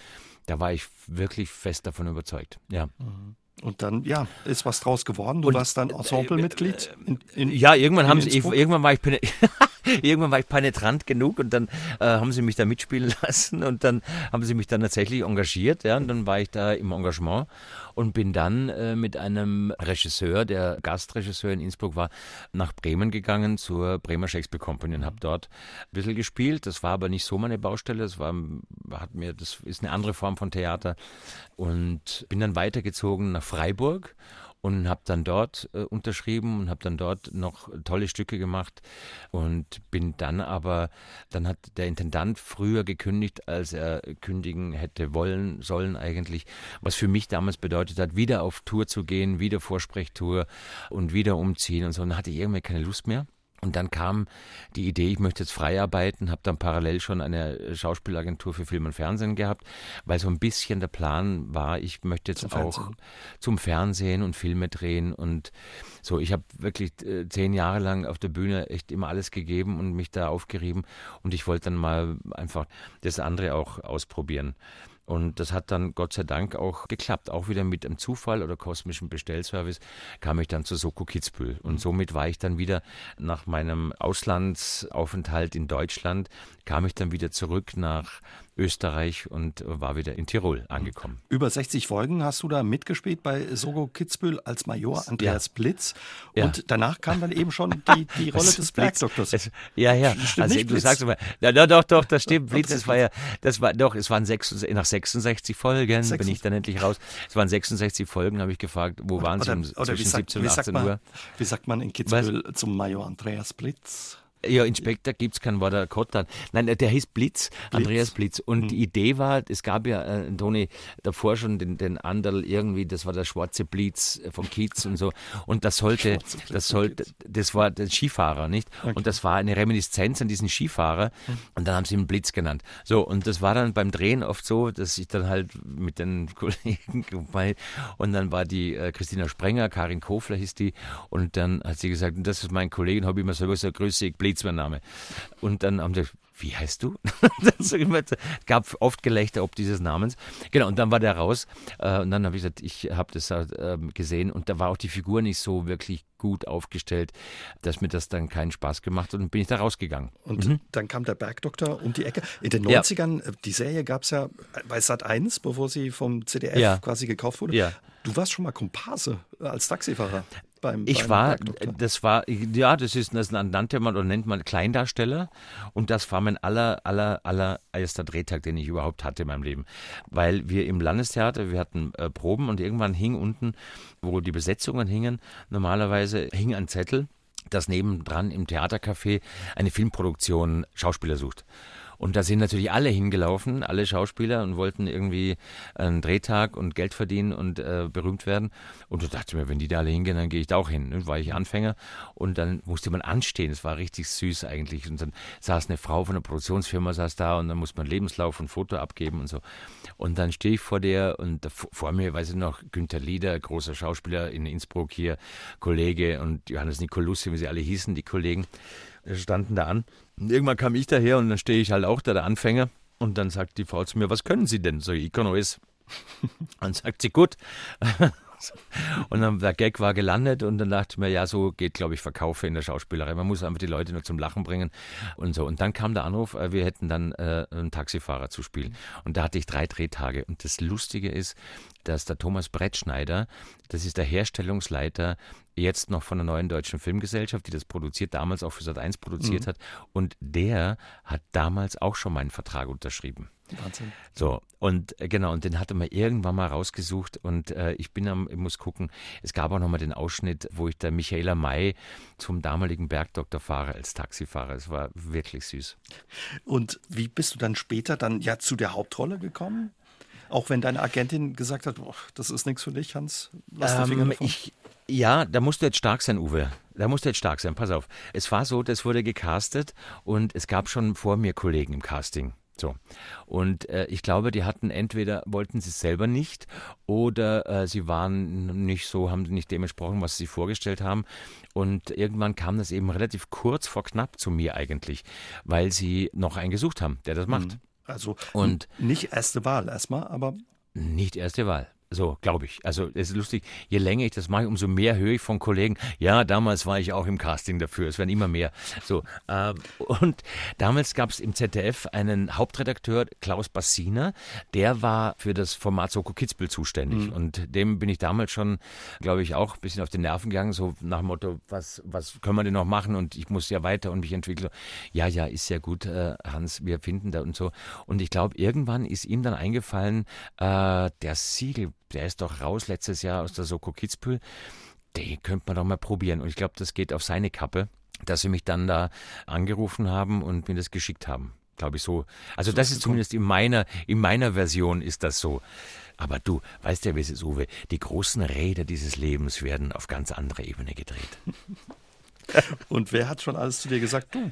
Da war ich wirklich fest davon überzeugt. Ja. Mhm. Und dann, ja, ist was draus geworden. Du und, warst dann Ensemble-Mitglied. Äh, ja, irgendwann haben sie, irgendwann war ich, irgendwann war ich penetrant genug und dann äh, haben sie mich da mitspielen lassen und dann haben sie mich dann tatsächlich engagiert, ja, und dann war ich da im Engagement und bin dann äh, mit einem Regisseur, der Gastregisseur in Innsbruck war, nach Bremen gegangen zur Bremer Shakespeare Company und habe dort ein bisschen gespielt. Das war aber nicht so meine Baustelle, das war, hat mir, das ist eine andere Form von Theater und bin dann weitergezogen nach Freiburg und habe dann dort äh, unterschrieben und habe dann dort noch tolle Stücke gemacht und bin dann aber, dann hat der Intendant früher gekündigt, als er kündigen hätte wollen, sollen eigentlich, was für mich damals bedeutet hat, wieder auf Tour zu gehen, wieder Vorsprechtour und wieder umziehen und so. Und dann hatte ich irgendwie keine Lust mehr. Und dann kam die Idee, ich möchte jetzt frei arbeiten, habe dann parallel schon eine Schauspielagentur für Film und Fernsehen gehabt, weil so ein bisschen der Plan war, ich möchte jetzt zum auch Fernsehen. zum Fernsehen und Filme drehen und so. Ich habe wirklich äh, zehn Jahre lang auf der Bühne echt immer alles gegeben und mich da aufgerieben und ich wollte dann mal einfach das andere auch ausprobieren. Und das hat dann Gott sei Dank auch geklappt. Auch wieder mit einem Zufall oder kosmischen Bestellservice kam ich dann zu Soko Kitzbühel. Und mhm. somit war ich dann wieder nach meinem Auslandsaufenthalt in Deutschland, kam ich dann wieder zurück nach Österreich und war wieder in Tirol angekommen. Über 60 Folgen hast du da mitgespielt bei Sogo Kitzbühel als Major Andreas ja. Blitz. Und ja. danach kam dann eben schon die, die Rolle des Bergdoktors. Ja, ja. Stimmt also, nicht, du Blitz? sagst immer, ja, doch, doch, das stimmt. Blitz, das war ja, das war, doch, es waren 66, nach 66 Folgen 66. bin ich dann endlich raus. Es waren 66 Folgen, habe ich gefragt, wo waren sie um oder zwischen sagt, 17 und 18 man, Uhr? Wie sagt man in Kitzbühel Was? zum Major Andreas Blitz? Ja, Inspektor gibt es keinen, war der Kottan. Nein, der hieß Blitz, Blitz. Andreas Blitz. Und mhm. die Idee war, es gab ja, äh, Toni, davor schon den, den Anderl irgendwie, das war der schwarze Blitz von Kiez und so. Und das sollte, das sollte, das war der Skifahrer, nicht? Okay. Und das war eine Reminiszenz an diesen Skifahrer. Mhm. Und dann haben sie ihn Blitz genannt. So, und das war dann beim Drehen oft so, dass ich dann halt mit den Kollegen, und dann war die äh, Christina Sprenger, Karin Kofler hieß die, und dann hat sie gesagt, das ist mein Kollege, habe ich immer so gesagt, grüße Blitz mein Name. Und dann haben sie gesagt, wie heißt du? Es gab oft Gelächter ob dieses Namens. Genau, und dann war der raus. Äh, und dann habe ich gesagt, ich habe das ähm, gesehen und da war auch die Figur nicht so wirklich gut aufgestellt, dass mir das dann keinen Spaß gemacht hat und bin ich da rausgegangen. Und mhm. dann kam der Bergdoktor um die Ecke. In den 90ern, ja. Äh, die Serie gab es ja bei Sat 1, bevor sie vom CDF ja. quasi gekauft wurde. Ja. Du warst schon mal Komparse als Taxifahrer. Beim, ich beim war, das war, ja, das ist, das nannte man oder nennt man Kleindarsteller und das war mein aller, aller, aller erster Drehtag, den ich überhaupt hatte in meinem Leben. Weil wir im Landestheater, wir hatten äh, Proben und irgendwann hing unten, wo die Besetzungen hingen, normalerweise hing ein Zettel, dass nebendran im Theatercafé eine Filmproduktion Schauspieler sucht. Und da sind natürlich alle hingelaufen, alle Schauspieler und wollten irgendwie einen Drehtag und Geld verdienen und äh, berühmt werden. Und da dachte ich mir, wenn die da alle hingehen, dann gehe ich da auch hin. Dann war ich Anfänger und dann musste man anstehen. Es war richtig süß eigentlich. Und dann saß eine Frau von der Produktionsfirma saß da und dann musste man Lebenslauf und Foto abgeben und so. Und dann stehe ich vor der und da, vor mir, weiß ich noch, Günther Lieder, großer Schauspieler in Innsbruck hier, Kollege und Johannes Nicolussi, wie sie alle hießen, die Kollegen standen da an. Und irgendwann kam ich daher und dann stehe ich halt auch da, der Anfänger. Und dann sagt die Frau zu mir, was können Sie denn? So, alles. Dann sagt sie, gut. Und dann der Gag war gelandet und dann dachte ich mir, ja, so geht, glaube ich, Verkaufe in der Schauspielerei. Man muss einfach die Leute nur zum Lachen bringen und so. Und dann kam der Anruf, äh, wir hätten dann äh, einen Taxifahrer zu spielen. Und da hatte ich drei Drehtage. Und das Lustige ist, dass der Thomas Brettschneider, das ist der Herstellungsleiter jetzt noch von der neuen deutschen Filmgesellschaft, die das produziert, damals auch für Sat 1 produziert mhm. hat. Und der hat damals auch schon meinen Vertrag unterschrieben. Wahnsinn. So, und äh, genau, und den hatte man irgendwann mal rausgesucht und äh, ich bin am, ich muss gucken, es gab auch noch mal den Ausschnitt, wo ich der Michaela May zum damaligen Bergdoktor fahre als Taxifahrer. Es war wirklich süß. Und wie bist du dann später dann ja zu der Hauptrolle gekommen? Auch wenn deine Agentin gesagt hat, boah, das ist nichts für dich, Hans, lass ähm, Finger davon. Ich, ja, da musst du jetzt stark sein, Uwe. Da musst du jetzt stark sein. Pass auf. Es war so, das wurde gecastet und es gab schon vor mir Kollegen im Casting. So. Und äh, ich glaube, die hatten entweder wollten sie es selber nicht oder äh, sie waren nicht so, haben nicht dementsprochen, was sie vorgestellt haben. Und irgendwann kam das eben relativ kurz vor knapp zu mir eigentlich, weil sie noch einen gesucht haben, der das macht. Mhm. Also und nicht erste Wahl erstmal, aber nicht erste Wahl. So, glaube ich. Also es ist lustig, je länger ich das mache, umso mehr höre ich von Kollegen, ja, damals war ich auch im Casting dafür, es werden immer mehr. So, ähm, und damals gab es im ZDF einen Hauptredakteur, Klaus Bassiner, der war für das Format Soko Kitzbühel zuständig. Mhm. Und dem bin ich damals schon, glaube ich, auch ein bisschen auf den Nerven gegangen, so nach dem Motto, was, was können wir denn noch machen? Und ich muss ja weiter und mich entwickeln. Ja, ja, ist sehr gut, äh, Hans, wir finden da und so. Und ich glaube, irgendwann ist ihm dann eingefallen, äh, der Siegel der ist doch raus letztes Jahr aus der Soko Kitzbühel. Den könnte man doch mal probieren. Und ich glaube, das geht auf seine Kappe, dass sie mich dann da angerufen haben und mir das geschickt haben. Glaube ich so. Also das ist zumindest in meiner, in meiner Version ist das so. Aber du, weißt ja, wie es ist, Uwe, die großen Räder dieses Lebens werden auf ganz andere Ebene gedreht. Und wer hat schon alles zu dir gesagt? Du,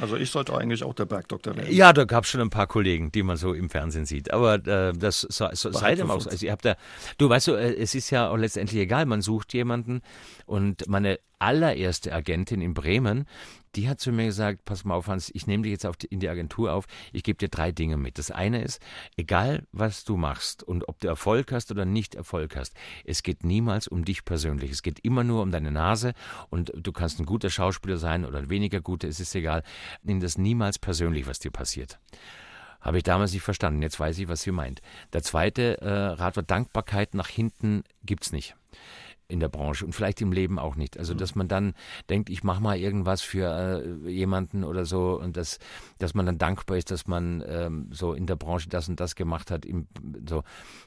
also ich sollte eigentlich auch der Bergdoktor werden. Ja, da gab es schon ein paar Kollegen, die man so im Fernsehen sieht. Aber äh, das so, so, sei dem auch. Also ihr habt da, du weißt du, äh, es ist ja auch letztendlich egal. Man sucht jemanden und meine allererste Agentin in Bremen, die hat zu mir gesagt, pass mal auf Hans, ich nehme dich jetzt die, in die Agentur auf, ich gebe dir drei Dinge mit. Das eine ist, egal was du machst und ob du Erfolg hast oder nicht Erfolg hast, es geht niemals um dich persönlich. Es geht immer nur um deine Nase und du kannst ein guter Schauspieler sein oder ein weniger guter, es ist egal. Nimm das niemals persönlich, was dir passiert. Habe ich damals nicht verstanden. Jetzt weiß ich, was sie meint. Der zweite äh, Rat war Dankbarkeit nach hinten gibt's nicht in der Branche und vielleicht im Leben auch nicht. Also dass man dann denkt, ich mache mal irgendwas für äh, jemanden oder so und dass, dass man dann dankbar ist, dass man ähm, so in der Branche das und das gemacht hat. Im, so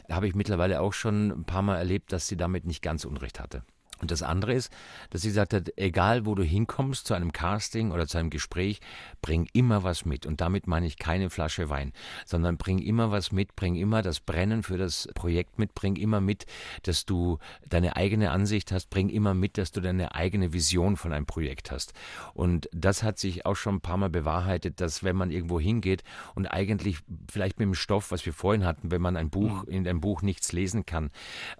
habe ich mittlerweile auch schon ein paar Mal erlebt, dass sie damit nicht ganz Unrecht hatte. Und das andere ist, dass sie gesagt hat, egal wo du hinkommst, zu einem Casting oder zu einem Gespräch, bring immer was mit. Und damit meine ich keine Flasche Wein, sondern bring immer was mit, bring immer das Brennen für das Projekt mit, bring immer mit, dass du deine eigene Ansicht hast, bring immer mit, dass du deine eigene Vision von einem Projekt hast. Und das hat sich auch schon ein paar Mal bewahrheitet, dass wenn man irgendwo hingeht und eigentlich vielleicht mit dem Stoff, was wir vorhin hatten, wenn man ein Buch, mhm. in einem Buch nichts lesen kann,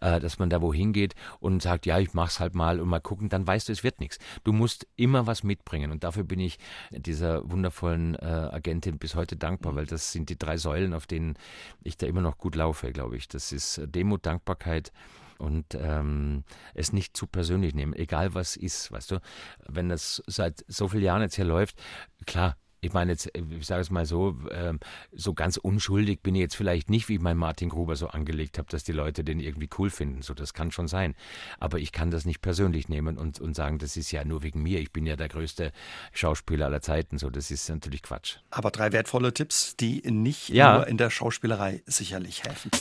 äh, dass man da wohin geht und sagt, ja, ich mache mach's halt mal und mal gucken, dann weißt du, es wird nichts. Du musst immer was mitbringen und dafür bin ich dieser wundervollen äh, Agentin bis heute dankbar, weil das sind die drei Säulen, auf denen ich da immer noch gut laufe, glaube ich. Das ist Demut, Dankbarkeit und ähm, es nicht zu persönlich nehmen, egal was ist, weißt du. Wenn das seit so vielen Jahren jetzt hier läuft, klar, ich meine jetzt, ich sage es mal so, ähm, so ganz unschuldig bin ich jetzt vielleicht nicht, wie ich meinen Martin Gruber so angelegt habe, dass die Leute den irgendwie cool finden. So, das kann schon sein. Aber ich kann das nicht persönlich nehmen und, und sagen, das ist ja nur wegen mir. Ich bin ja der größte Schauspieler aller Zeiten. So, das ist natürlich Quatsch. Aber drei wertvolle Tipps, die nicht ja. nur in der Schauspielerei sicherlich helfen.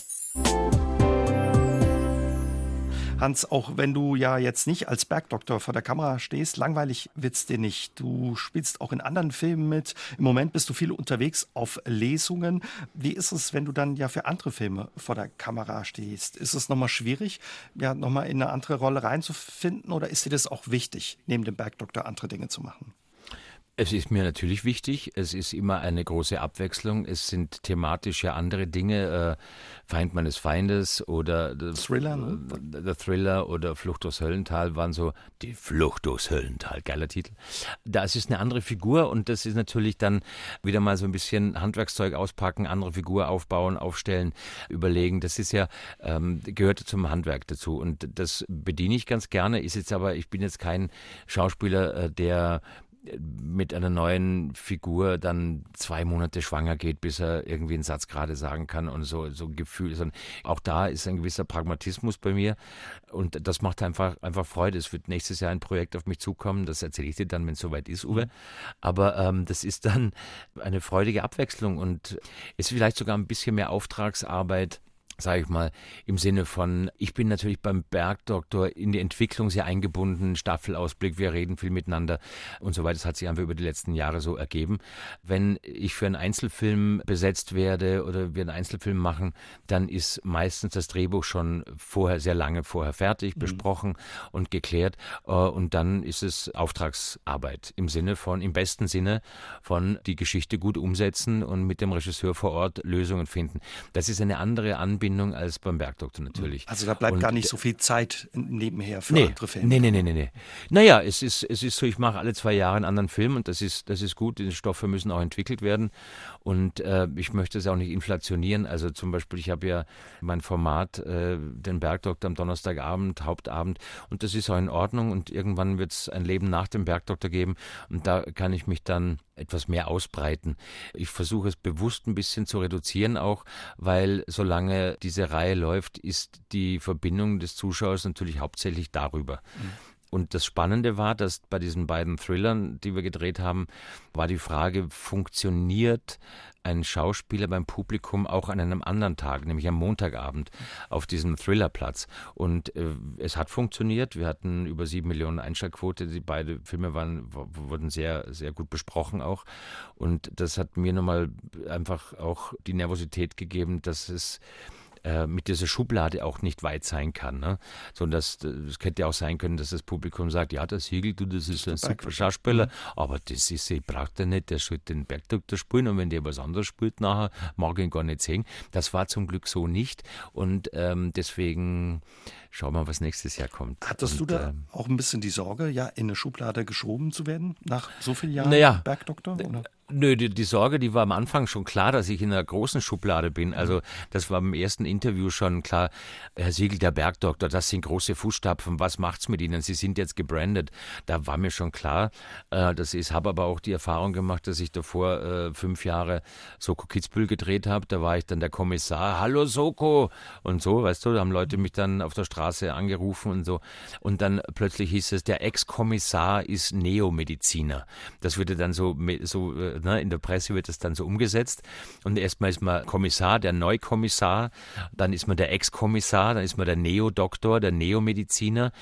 Hans, auch wenn du ja jetzt nicht als Bergdoktor vor der Kamera stehst, langweilig wird's dir nicht. Du spielst auch in anderen Filmen mit. Im Moment bist du viel unterwegs auf Lesungen. Wie ist es, wenn du dann ja für andere Filme vor der Kamera stehst? Ist es nochmal schwierig, ja, nochmal in eine andere Rolle reinzufinden oder ist dir das auch wichtig, neben dem Bergdoktor andere Dinge zu machen? Es ist mir natürlich wichtig. Es ist immer eine große Abwechslung. Es sind thematisch ja andere Dinge. Äh, Feind meines Feindes oder Thriller, ne? The Thriller oder Flucht durchs Höllental waren so die Flucht durchs Höllental. Geiler Titel. Da ist es eine andere Figur und das ist natürlich dann wieder mal so ein bisschen Handwerkszeug auspacken, andere Figur aufbauen, aufstellen, überlegen. Das ist ja, ähm, gehört zum Handwerk dazu und das bediene ich ganz gerne. Ist jetzt aber, ich bin jetzt kein Schauspieler, äh, der mit einer neuen Figur dann zwei Monate schwanger geht, bis er irgendwie einen Satz gerade sagen kann und so, so ein Gefühl. Auch da ist ein gewisser Pragmatismus bei mir und das macht einfach, einfach Freude. Es wird nächstes Jahr ein Projekt auf mich zukommen, das erzähle ich dir dann, wenn es soweit ist, Uwe. Aber ähm, das ist dann eine freudige Abwechslung und ist vielleicht sogar ein bisschen mehr Auftragsarbeit sage ich mal, im Sinne von, ich bin natürlich beim Bergdoktor in die Entwicklung sehr eingebunden, Staffelausblick, wir reden viel miteinander und so weiter. Das hat sich einfach über die letzten Jahre so ergeben. Wenn ich für einen Einzelfilm besetzt werde oder wir einen Einzelfilm machen, dann ist meistens das Drehbuch schon vorher, sehr lange vorher fertig, mhm. besprochen und geklärt. Äh, und dann ist es Auftragsarbeit im Sinne von, im besten Sinne von die Geschichte gut umsetzen und mit dem Regisseur vor Ort Lösungen finden. Das ist eine andere Anbindung Anbindung als beim Bergdoktor natürlich. Also da bleibt und, gar nicht so viel Zeit nebenher für nee, andere Filme. Nee, nee, nee, nee, nee. Naja, es ist, es ist so, ich mache alle zwei Jahre einen anderen Film und das ist, das ist gut. Die Stoffe müssen auch entwickelt werden und äh, ich möchte es auch nicht inflationieren. Also zum Beispiel, ich habe ja mein Format, äh, den Bergdoktor am Donnerstagabend, Hauptabend und das ist auch in Ordnung und irgendwann wird es ein Leben nach dem Bergdoktor geben und da kann ich mich dann etwas mehr ausbreiten. Ich versuche es bewusst ein bisschen zu reduzieren auch, weil solange diese Reihe läuft, ist die Verbindung des Zuschauers natürlich hauptsächlich darüber. Mhm. Und das Spannende war, dass bei diesen beiden Thrillern, die wir gedreht haben, war die Frage, funktioniert ein Schauspieler beim Publikum auch an einem anderen Tag, nämlich am Montagabend auf diesem Thrillerplatz. Und äh, es hat funktioniert. Wir hatten über sieben Millionen Einschaltquote. Die beiden Filme waren, wurden sehr, sehr gut besprochen auch. Und das hat mir nochmal einfach auch die Nervosität gegeben, dass es äh, mit dieser Schublade auch nicht weit sein kann. Ne? Sondern das, das hätte auch sein können, dass das Publikum sagt, ja, der Siegel, du, das ist ein super Schauspieler, aber das ist, ich braucht er nicht, der soll den Bergdoktor spielen und wenn der was anderes spielt nachher, mag ich ihn gar nicht sehen. Das war zum Glück so nicht und ähm, deswegen schauen wir mal, was nächstes Jahr kommt. Hattest und, du da äh, auch ein bisschen die Sorge, ja, in eine Schublade geschoben zu werden, nach so vielen Jahren naja, Bergdoktor? Oder? Nö, die, die, Sorge, die war am Anfang schon klar, dass ich in einer großen Schublade bin. Also das war im ersten Interview schon klar. Herr Siegel, der Bergdoktor, das sind große Fußstapfen. Was macht's mit Ihnen? Sie sind jetzt gebrandet. Da war mir schon klar, äh, das ist. Habe aber auch die Erfahrung gemacht, dass ich davor äh, fünf Jahre Soko Kitzbühel gedreht habe. Da war ich dann der Kommissar. Hallo Soko und so, weißt du. Da haben Leute mich dann auf der Straße angerufen und so. Und dann plötzlich hieß es, der Ex-Kommissar ist Neomediziner. Das würde dann so so äh, ne, in der Presse wird das dann so umgesetzt. Und erstmal ist man Kommissar, der Neukommissar, dann ist man der Ex-Kommissar, dann ist man der Neodoktor, der Neomediziner.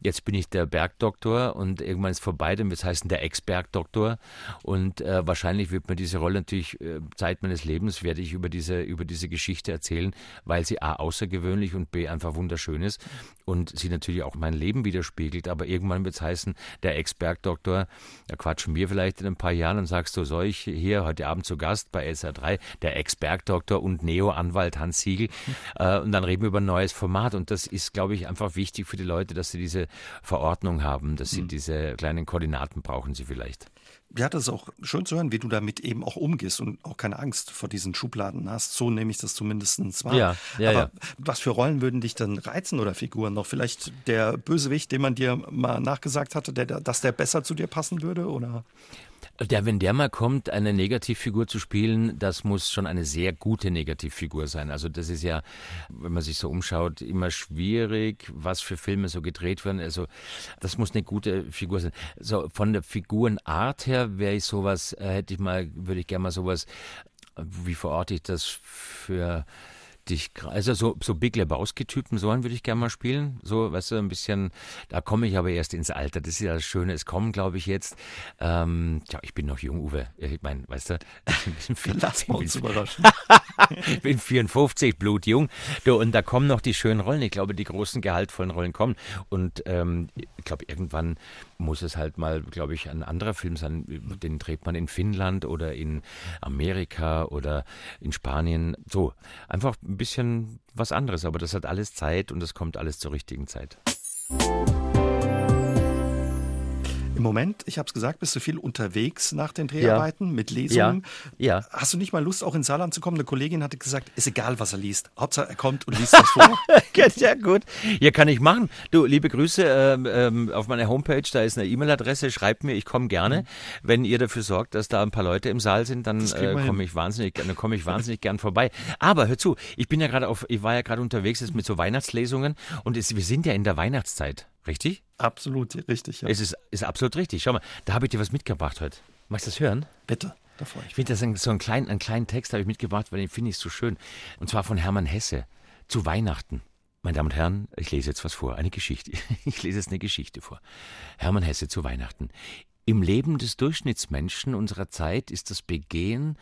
Jetzt bin ich der Bergdoktor und irgendwann ist vorbei, dann wird es heißen der Ex-Bergdoktor. Und äh, wahrscheinlich wird mir diese Rolle natürlich äh, Zeit meines Lebens werde ich über diese, über diese Geschichte erzählen, weil sie A außergewöhnlich und B einfach wunderschön ist und sie natürlich auch mein Leben widerspiegelt. Aber irgendwann wird es heißen, der Ex-Bergdoktor, da quatschen wir vielleicht in ein paar Jahren und sagst du, soll ich hier heute Abend zu Gast bei SR3, der Ex-Bergdoktor und Neo-Anwalt Hans Siegel. Äh, und dann reden wir über ein neues Format. Und das ist, glaube ich, einfach wichtig für die Leute, dass sie diese Verordnung haben, dass sie mhm. diese kleinen Koordinaten brauchen sie vielleicht. Ja, das ist auch schön zu hören, wie du damit eben auch umgehst und auch keine Angst vor diesen Schubladen hast. So nehme ich das zumindest wahr. Ja, ja, Aber ja. was für Rollen würden dich dann reizen oder Figuren noch? Vielleicht der Bösewicht, den man dir mal nachgesagt hatte, der, dass der besser zu dir passen würde? Oder? Der, wenn der mal kommt, eine Negativfigur zu spielen, das muss schon eine sehr gute Negativfigur sein. Also das ist ja, wenn man sich so umschaut, immer schwierig, was für Filme so gedreht werden. Also das muss eine gute Figur sein. So von der Figurenart her wäre ich sowas, äh, hätte ich mal, würde ich gerne mal sowas, wie verorte ich das für dich, also so, so Big Lebowski-Typen, so einen würde ich gerne mal spielen. So, weißt du, ein bisschen, da komme ich aber erst ins Alter. Das ist ja das Schöne, es kommen, glaube ich, jetzt. Ähm, tja, ich bin noch jung, Uwe. Ich meine, weißt du, ich bin 54, Lass uns überraschen. ich bin 54, blutjung. Du, und da kommen noch die schönen Rollen. Ich glaube, die großen, gehaltvollen Rollen kommen. Und ähm, ich glaube, irgendwann muss es halt mal, glaube ich, ein anderer Film sein. Den dreht man in Finnland oder in Amerika oder in Spanien. So, einfach ein bisschen was anderes. Aber das hat alles Zeit und das kommt alles zur richtigen Zeit. Im Moment, ich habe es gesagt, bist du viel unterwegs nach den Dreharbeiten ja. mit Lesungen. Ja. ja. Hast du nicht mal Lust, auch ins Saarland zu kommen? Eine Kollegin hatte gesagt, ist egal, was er liest. Hauptsache, er kommt und liest das vor. ja, gut. Ja, kann ich machen. Du, liebe Grüße ähm, ähm, auf meiner Homepage, da ist eine E-Mail-Adresse. Schreibt mir, ich komme gerne. Mhm. Wenn ihr dafür sorgt, dass da ein paar Leute im Saal sind, dann äh, komme ich wahnsinnig, dann komme ich wahnsinnig gern vorbei. Aber hör zu, ich bin ja gerade auf, ich war ja gerade unterwegs jetzt mit so Weihnachtslesungen und es, wir sind ja in der Weihnachtszeit. Richtig? Absolut richtig, ja. Es ist, ist absolut richtig. Schau mal, da habe ich dir was mitgebracht heute. Magst du das hören? Bitte. Da freue ich Ich finde das ein, so einen kleinen, einen kleinen Text habe ich mitgebracht, weil den finde ich so schön. Und zwar von Hermann Hesse zu Weihnachten. Meine Damen und Herren, ich lese jetzt was vor, eine Geschichte. Ich lese jetzt eine Geschichte vor. Hermann Hesse zu Weihnachten. Im Leben des Durchschnittsmenschen unserer Zeit ist das Begehen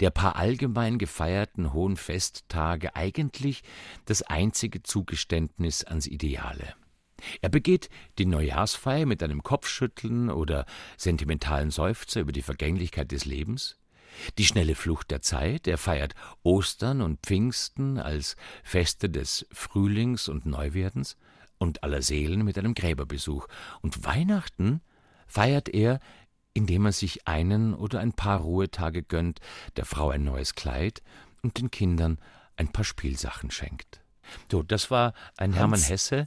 der paar allgemein gefeierten hohen Festtage eigentlich das einzige Zugeständnis ans Ideale. Er begeht die Neujahrsfeier mit einem Kopfschütteln oder sentimentalen Seufzer über die Vergänglichkeit des Lebens, die schnelle Flucht der Zeit, er feiert Ostern und Pfingsten als Feste des Frühlings und Neuwerdens und aller Seelen mit einem Gräberbesuch, und Weihnachten feiert er, indem er sich einen oder ein paar Ruhetage gönnt, der Frau ein neues Kleid und den Kindern ein paar Spielsachen schenkt. So, das war ein Hans, Hermann Hesse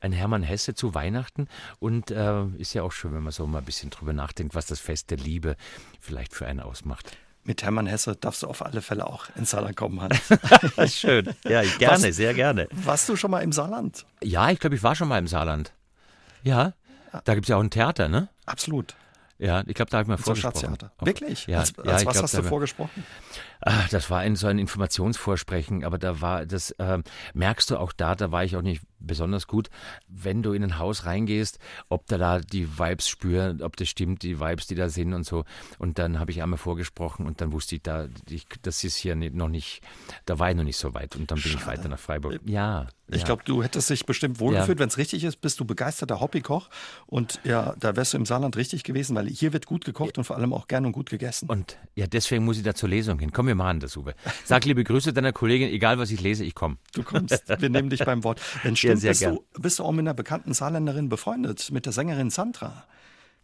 ein Hermann Hesse zu Weihnachten und äh, ist ja auch schön, wenn man so mal ein bisschen drüber nachdenkt, was das Fest der Liebe vielleicht für einen ausmacht. Mit Hermann Hesse darfst du auf alle Fälle auch ins Saarland kommen, Hans. schön. Ja, gerne, Was, sehr gerne. Warst du schon mal im Saarland? Ja, ich glaube, ich war schon mal im Saarland. Ja. Da gibt es ja auch ein Theater, ne? Absolut. Ja, ich glaube, da habe ich mal vorgesprochen. Wirklich? Ja, als, ja, als ich was glaub, hast du vorgesprochen? Ah, das war ein, so ein Informationsvorsprechen, aber da war, das äh, merkst du auch da, da war ich auch nicht besonders gut, wenn du in ein Haus reingehst, ob da da die Vibes spüren, ob das stimmt, die Vibes, die da sind und so. Und dann habe ich einmal vorgesprochen und dann wusste ich da, ich, das ist hier noch nicht, da war ich noch nicht so weit und dann bin ich Schade. weiter nach Freiburg. Ja. Ich ja. glaube, du hättest dich bestimmt wohlgefühlt, wenn es richtig ist, bist du begeisterter Hobbykoch und ja, da wärst du im Saarland richtig gewesen, weil hier wird gut gekocht und vor allem auch gern und gut gegessen. Und ja, deswegen muss ich da zur Lesung hin. Komm, wir machen das, Uwe. Sag liebe Grüße deiner Kollegin, egal was ich lese, ich komme. Du kommst, wir nehmen dich beim Wort. Wenn Ja, stimmt, sehr bist, du, bist du auch mit einer bekannten Saarländerin befreundet, mit der Sängerin Sandra.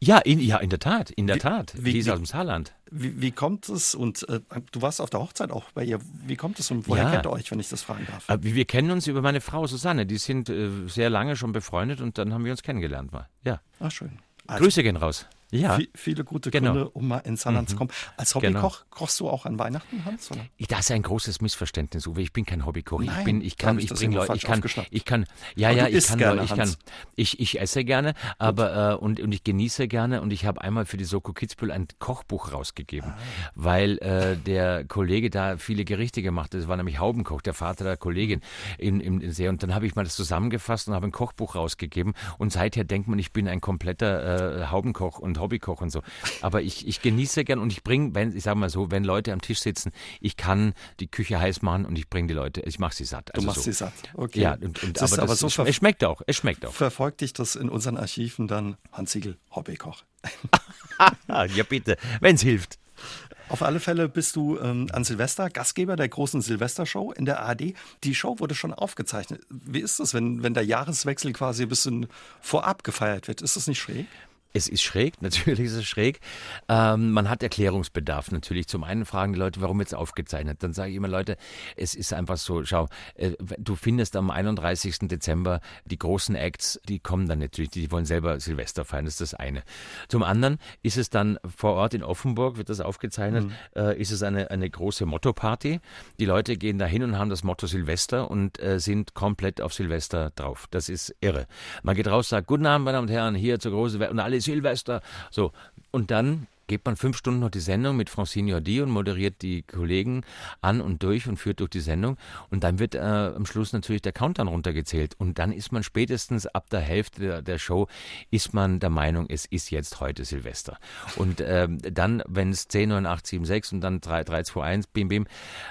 Ja, in, ja, in der Tat, in der Tat. wie- die ist wie- aus dem Saarland. Wie, wie kommt es, und äh, du warst auf der Hochzeit auch bei ihr, wie kommt es und woher Ja. kennt ihr euch, wenn ich das fragen darf? Aber wir kennen uns über meine Frau Susanne. Die sind äh, sehr lange schon befreundet und dann haben wir uns kennengelernt mal. Ja. Ach, schön. Also, Grüße gehen raus. Ja. vi- viele gute Genau. Gründe, um mal ins Saarland zu kommen. Als Hobbykoch kochst du auch an Weihnachten, Hans? Oder? Ich- Das ist ein großes Missverständnis, Uwe. Ich bin kein Hobbykoch. Ich Nein, bin, ich kann, ich ich bringe Leute, ich kann, ich kann, ja, ja, ich kann, gerne, ich kann, Hans. ich, ich esse gerne, aber äh, und, und ich genieße gerne und ich habe einmal für die Soko Kitzbühel ein Kochbuch rausgegeben, Ah. weil äh, der Kollege da viele Gerichte gemacht hat. Das war nämlich Haubenkoch, der Vater der Kollegin in, in, in See. Und dann habe ich mal das zusammengefasst und habe ein Kochbuch rausgegeben. Und seither denkt man, ich bin ein kompletter äh, Haubenkoch und Hobbykoch und so. Aber ich, ich genieße gern und ich bringe, wenn, ich sage mal so, wenn Leute am Tisch sitzen, ich kann die Küche heiß machen und ich bringe die Leute, ich mache sie satt. Du Also machst so. sie satt. Okay. Ja, und, und, aber, du, das, so es, schmeckt auch, es schmeckt auch. verfolgt dich das in unseren Archiven dann Hans Siegel, Hobbykoch. Ja, bitte, wenn es hilft. Auf alle Fälle bist du ähm, an Silvester Gastgeber der großen Silvestershow in der ARD. Die Show wurde schon aufgezeichnet. Wie ist das, wenn, wenn der Jahreswechsel quasi ein bisschen vorab gefeiert wird? Ist das nicht schräg? Es ist schräg, natürlich ist es schräg. Ähm, man hat Erklärungsbedarf natürlich. Zum einen fragen die Leute, warum jetzt aufgezeichnet? Dann sage ich immer, Leute, es ist einfach so, schau, äh, du findest am 31. Dezember die großen Acts, die kommen dann natürlich, die wollen selber Silvester feiern, das ist das eine. Zum anderen ist es dann vor Ort in Offenburg, wird das aufgezeichnet, äh, ist es eine, eine große Motto-Party. Die Leute gehen da hin und haben das Motto Silvester und äh, sind komplett auf Silvester drauf. Das ist irre. Man geht raus, sagt, guten Abend, meine Damen und Herren, hier zur großen Welt und alle Silvester. So. Und dann geht man fünf Stunden noch die Sendung mit Francine Jordi und moderiert die Kollegen an und durch und führt durch die Sendung. Und dann wird äh, am Schluss natürlich der Countdown runtergezählt. Und dann ist man spätestens ab der Hälfte der, der Show, ist man der Meinung, es ist jetzt heute Silvester. Und ähm, dann, wenn es 10, 9, 8, 7, 6 und dann 3, 3, 2, 1, bim, bim,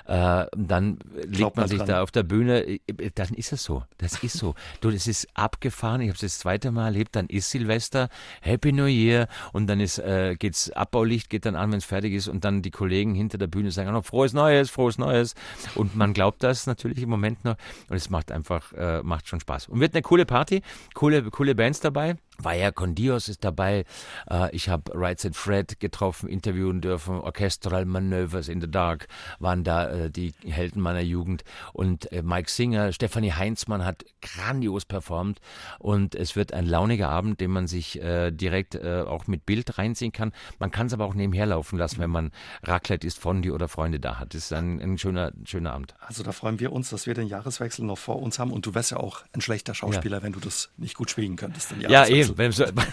äh, dann legt Glaubt man man sich dran. da auf der Bühne, äh, dann ist es so. Das ist so. Du, das ist abgefahren. Ich habe es das zweite Mal erlebt. Dann ist Silvester, Happy New Year und dann ist äh, geht's Abbaulicht geht dann an, wenn es fertig ist und dann die Kollegen hinter der Bühne sagen noch frohes Neues, frohes Neues. Und man glaubt das natürlich im Moment noch. Und es macht einfach äh, macht schon Spaß. Und wird eine coole Party, coole coole Bands dabei. Vaya con Dios ist dabei. Äh, ich habe Rights and Fred getroffen, interviewen dürfen. Orchestral Maneuvers in the Dark waren da äh, die Helden meiner Jugend. Und äh, Mike Singer, Stefanie Heinzmann hat grandios performt. Und es wird ein launiger Abend, den man sich direkt auch mit Bild reinziehen kann. Man kann es aber auch nebenher laufen lassen, wenn man Raclette ist, Fondue oder Freunde da hat. Das ist ein, ein schöner, schöner Abend. Also da freuen wir uns, dass wir den Jahreswechsel noch vor uns haben. Und du wärst ja auch ein schlechter Schauspieler, wenn du das nicht gut spielen könntest. Den Ja, Jahreswechsel. Eben.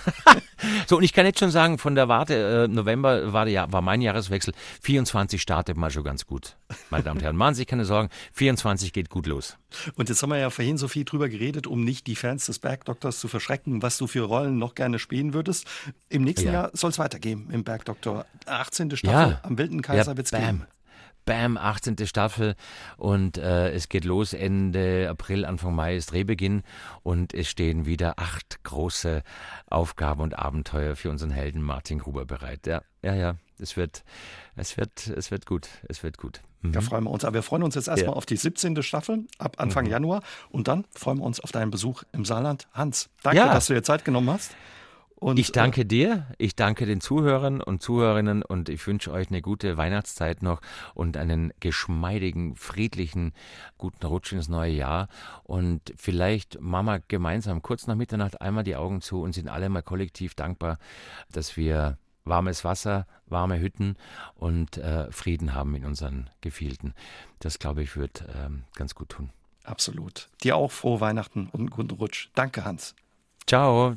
So, und ich kann jetzt schon sagen, von der Warte, äh, November war, der, war mein Jahreswechsel. 24 startet mal schon ganz gut. Meine Damen und Herren, machen Sie sich keine Sorgen. 24 geht gut los. Und jetzt haben wir ja vorhin so viel drüber geredet, um nicht die Fans des Bergdoktors zu verschrecken, was du für Rollen noch gerne spielen würdest. Im nächsten Ja. Jahr soll es weitergehen im Bergdoktor. 18. Staffel am Wilden Kaiser ja, wird's bam. gehen. Bam, 18. Staffel und äh, es geht los Ende April, Anfang Mai ist Drehbeginn und es stehen wieder acht große Aufgaben und Abenteuer für unseren Helden Martin Gruber bereit. Ja, ja, ja, es wird, es wird, es wird gut, es wird gut. Mhm. Da freuen wir uns. Aber wir freuen uns jetzt erstmal Ja. auf die 17. Staffel ab Anfang Mhm. Januar. Und dann freuen wir uns auf deinen Besuch im Saarland. Hans, danke, Ja. dass du dir Zeit genommen hast. Und, Ich danke dir, ich danke den Zuhörern und Zuhörerinnen und ich wünsche euch eine gute Weihnachtszeit noch und einen geschmeidigen, friedlichen, guten Rutsch ins neue Jahr. Und vielleicht machen wir gemeinsam kurz nach Mitternacht einmal die Augen zu und sind alle mal kollektiv dankbar, dass wir warmes Wasser, warme Hütten und äh, Frieden haben in unseren Gefilden. Das, glaube ich, wird ähm, ganz gut tun. Äh, absolut. Dir auch frohe Weihnachten und einen guten Rutsch. Danke, Hans. Ciao.